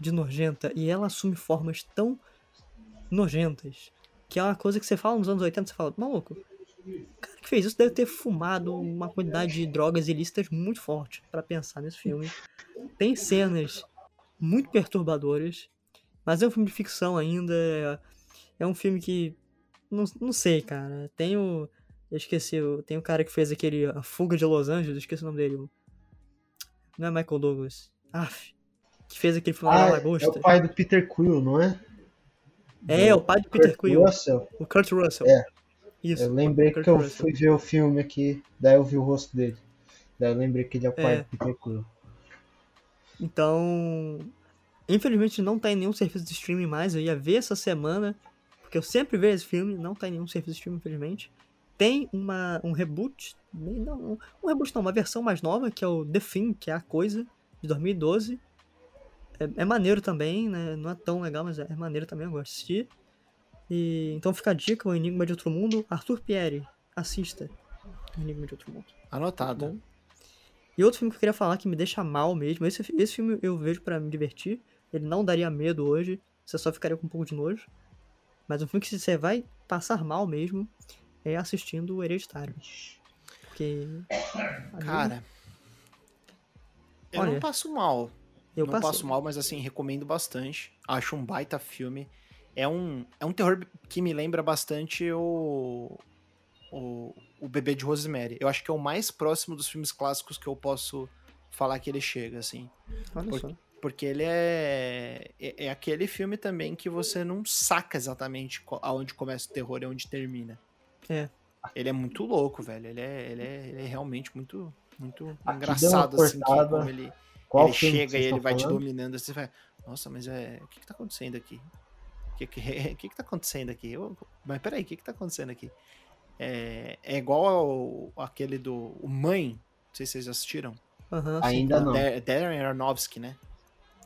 de nojenta, e ela assume formas tão nojentas, que é uma coisa que você fala nos anos 80, você fala, maluco, o cara que fez isso deve ter fumado uma quantidade de drogas ilícitas muito forte pra pensar nesse filme. Tem cenas muito perturbadoras, mas é um filme de ficção ainda. É, é um filme que. Não, não sei, cara. Tem o. Eu esqueci, o- tem o cara que fez aquele A Fuga de Los Angeles, esqueci o nome dele. Não é Michael Douglas. Aff. Que fez aquele filme Ah, da é Lagosta. o pai do Peter Quill, não é? É, o pai do Peter Quill. Russell. O Kurt Russell. É. Isso. Eu lembrei que eu Russell. fui ver o filme aqui, daí eu vi o rosto dele. Daí eu lembrei que ele é o pai É. do Peter Quill. Então, infelizmente não tá em nenhum serviço de streaming mais. Eu ia ver essa semana, porque eu sempre vejo esse filme, não tá em nenhum serviço de streaming, infelizmente. Tem uma, um reboot, não, um reboot não, uma versão mais nova, que é o The Thing, que é a coisa, de 2012. É, é maneiro também, né? Não é tão legal, mas é, é maneiro também, eu gosto de assistir. E, então fica a dica, o Enigma de Outro Mundo, Arthur Pierre, assista. O Enigma de Outro Mundo. Anotado. Bom. E outro filme que eu queria falar que me deixa mal mesmo, esse, esse filme eu vejo pra me divertir, ele não daria medo hoje, você só ficaria com um pouco de nojo. Mas um filme que você vai passar mal mesmo é assistindo o Hereditário. Porque. Cara, eu não passo mal. Eu não passo. passo mal, mas assim, recomendo bastante. Acho um baita filme. É um, é um terror que me lembra bastante o, o, o Bebê de Rosemary. Eu acho que é o mais próximo dos filmes clássicos que eu posso falar que ele chega, assim. Olha por- só. Porque ele é, é, é aquele filme também que você não saca exatamente aonde começa o terror e onde termina. É. Ele é muito louco, velho. Ele é, ele é, ele é realmente muito, muito Aqui engraçado, assim, como ele, Qual ele chega e ele vai te falando? dominando. Assim, você vai, nossa, mas é. O que, que tá acontecendo aqui? O que, que, que, que tá acontecendo aqui? Eu- mas peraí, o que, que tá acontecendo aqui? É, é igual ao, aquele do o Mãe. Não sei se vocês assistiram. Aham, sim, Ainda não. Da- Darren Aronofsky, né?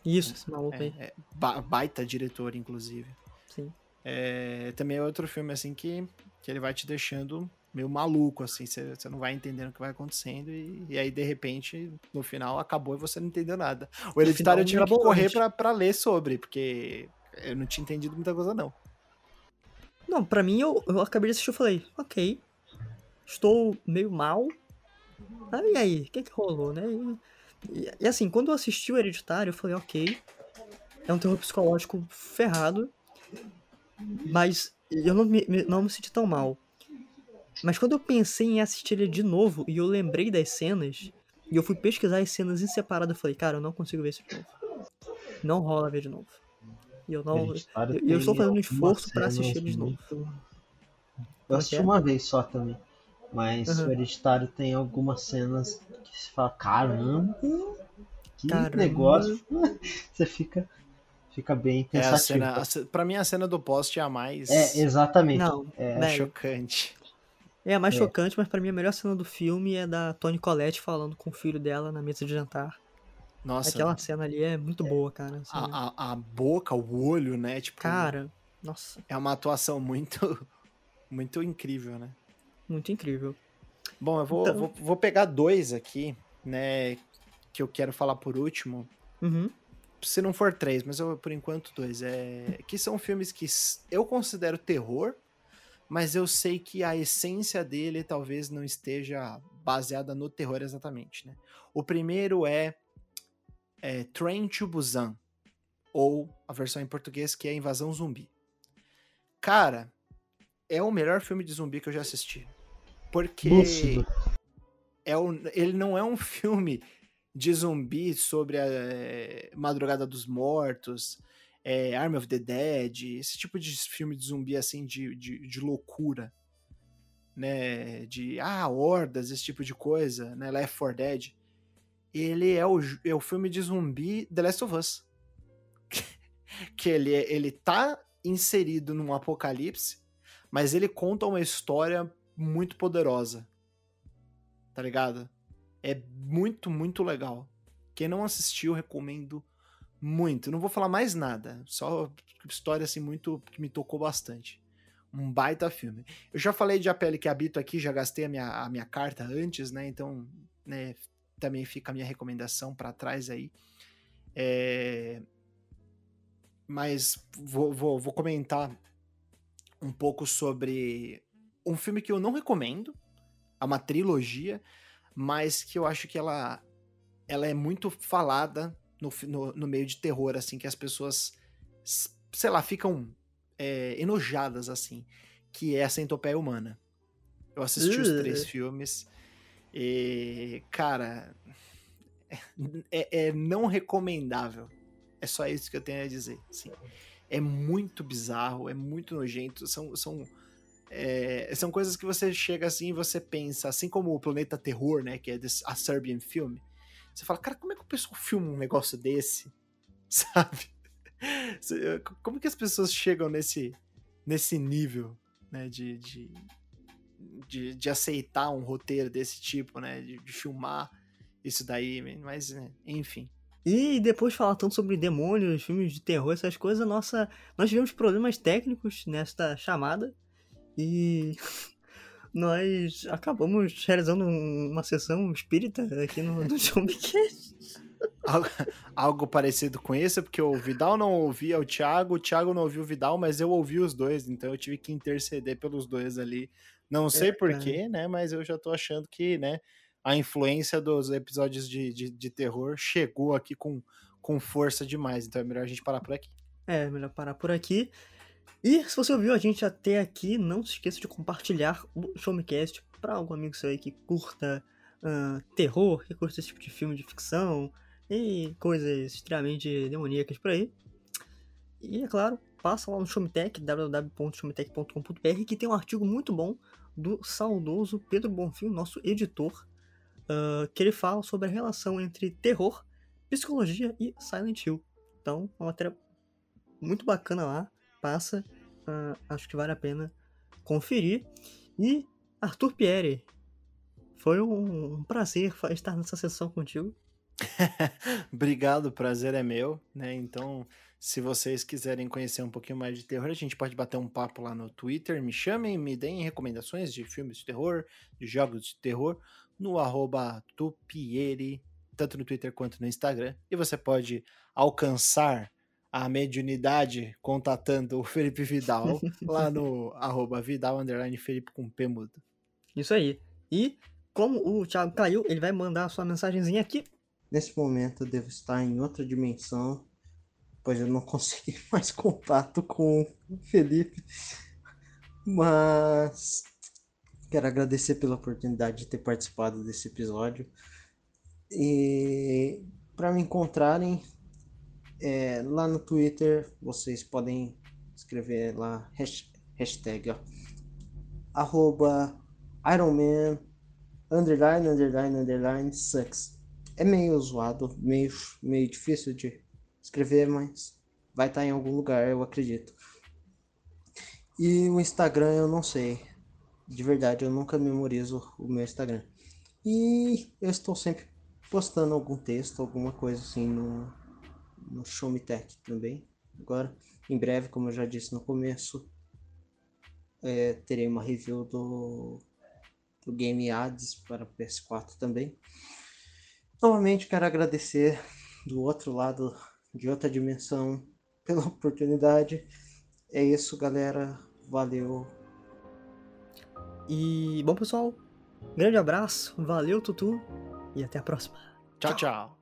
Isso, esse maluco aí. É, é, ba- baita diretor, inclusive. Sim. É, também é outro filme, assim, que, que ele vai te deixando meio maluco, assim. Você não vai entendendo o que vai acontecendo e, e aí, de repente, no final, acabou e você não entendeu nada. O Hereditário eu tive que correr pra, pra ler sobre, porque eu não tinha entendido muita coisa, não. Não, pra mim, eu, eu acabei de assistir e falei, ok, estou meio mal. Ah, e aí, o que que rolou, né? E, e- assim, quando eu assisti o Hereditário, eu falei, ok, é um terror psicológico ferrado, mas eu não me, me- não me senti tão mal. Mas quando eu pensei em assistir ele de novo, e eu lembrei das cenas, e eu fui pesquisar as cenas em separado, eu falei, cara, eu não consigo ver isso de novo. Não rola ver de novo. E eu não... Eu- eu estou fazendo um esforço pra assistir cenas ele de novo. muito- Eu é assisti é? uma vez só também. Mas Aham. o Hereditário tem algumas cenas que se fala, caramba, que Caramba. negócio. Você fica, fica bem É a pensativo. cena, a pra mim, a cena do poste é a mais É, exatamente. Não, É, velho, chocante. É a mais É. chocante, mas pra mim a melhor cena do filme é da Toni Collette falando com o filho dela na mesa de jantar. Nossa, Aquela cena ali é muito boa, cara. assim, a, a, a boca, o olho, né? Tipo, Cara, nossa, é uma atuação muito, muito incrível, né? muito incrível. Bom, eu vou, Então- vou, vou pegar dois aqui, né? Que eu quero falar por último. Uhum. Se não for três, mas eu, por enquanto dois. É, que são filmes que eu considero terror, mas eu sei que a essência dele talvez não esteja baseada no terror exatamente, né? O primeiro é, é Train to Busan, ou a versão em português que é Invasão Zumbi. Cara, é o melhor filme de zumbi que eu já assisti. Porque Lúcido. é um, ele não é um filme de zumbi sobre a eh, Madrugada dos Mortos, é, Army of the Dead, esse tipo de filme de zumbi assim de, de, de loucura, né? De ah, hordas, esse tipo de coisa, né? Left 4 Dead. Ele é o, é o filme de zumbi The Last of Us. que ele, é- ele tá inserido num apocalipse, mas ele conta uma história muito poderosa. Tá ligado? É muito, muito legal. Quem não assistiu, recomendo muito. Não vou falar mais nada. Só história assim muito que me tocou bastante. Um baita filme. Eu já falei de A Pele que Habito aqui, já gastei a minha, a minha carta antes, né? Então, né, também fica a minha recomendação pra trás aí. É, Mas vou, vou, vou comentar um pouco sobre um filme que eu não recomendo. É uma trilogia, mas que eu acho que ela, ela é muito falada no, no, no meio de terror, assim, que as pessoas, sei lá, ficam é, enojadas, assim, que é a Centopeia Humana. Eu assisti os Ugh. três filmes e, cara, é, é não recomendável. É só isso que eu tenho a dizer, assim. É muito bizarro, é muito nojento, são... são é, são coisas que você chega assim e você pensa, assim como o Planeta Terror, né, que é a Serbian Film, você fala, cara, como é que o pessoal filma um negócio desse? Sabe? Você- Como que as pessoas chegam nesse, nesse nível, né, de, de, de, de aceitar um roteiro desse tipo, né, de, de filmar isso daí, mas, né, enfim. E depois de falar tanto sobre demônios, filmes de terror, essas coisas, nossa, nós tivemos problemas técnicos nesta chamada e nós acabamos realizando um- uma sessão espírita aqui no, no Zombicast. Algo, algo parecido com isso, porque o Vidal não ouvia o Thiago, o Thiago não ouvia o Vidal, mas eu ouvi os dois, então eu tive que interceder pelos dois ali. Não sei É, porquê, né? Mas eu já tô achando que, né, a influência dos episódios de, de, de terror chegou aqui com, com força demais, então é melhor a gente parar por aqui. É, melhor parar por aqui. E se você ouviu a gente até aqui, não se esqueça de compartilhar o Showmecast para algum amigo seu aí que curta ah, terror, que curta esse tipo de filme de ficção e coisas extremamente demoníacas por aí. E é claro, passa lá no Showmetech, www.showmetech.com.br, que tem um artigo muito bom do saudoso Pedro Bonfim, nosso editor, ah, que ele fala sobre a relação entre terror, psicologia e Silent Hill. Então, uma matéria muito bacana lá. Passa. ah, acho que vale a pena conferir. E Arthur Pierre. Foi um, um prazer estar nessa sessão contigo. Obrigado, o prazer é meu, né? Então, se vocês quiserem conhecer um pouquinho mais de terror, a gente pode bater um papo lá no Twitter. Me chamem, me deem recomendações de filmes de terror, de jogos de terror, no arroba Tupieri, tanto no Twitter quanto no Instagram. E você pode alcançar a mediunidade contatando o Felipe Vidal lá no arroba Vidal underline Felipe com P mudo. Isso aí. E como o Thiago caiu, ele vai mandar a sua mensagenzinha aqui. Nesse momento eu devo estar em outra dimensão, pois eu não consegui mais contato com o Felipe. Mas quero agradecer pela oportunidade de ter participado desse episódio. E para me encontrarem é, lá no Twitter, vocês podem escrever lá hash- hashtag ó, arroba Ironman underline underline underline sucks é meio zoado, meio, meio difícil de escrever, mas vai estar em algum lugar, eu acredito. E o Instagram eu não sei. de verdade, eu nunca memorizo o meu Instagram. E eu estou sempre postando algum texto, alguma coisa assim no, no Show Me Tech também. Agora, em breve, como eu já disse no começo, é, terei uma review do, do Game Ads para PS4 também. Novamente quero agradecer do outro lado, de outra dimensão, pela oportunidade. É isso, galera. Valeu. E, bom, pessoal, grande abraço, valeu, Tutu, e até a próxima. tchau. tchau.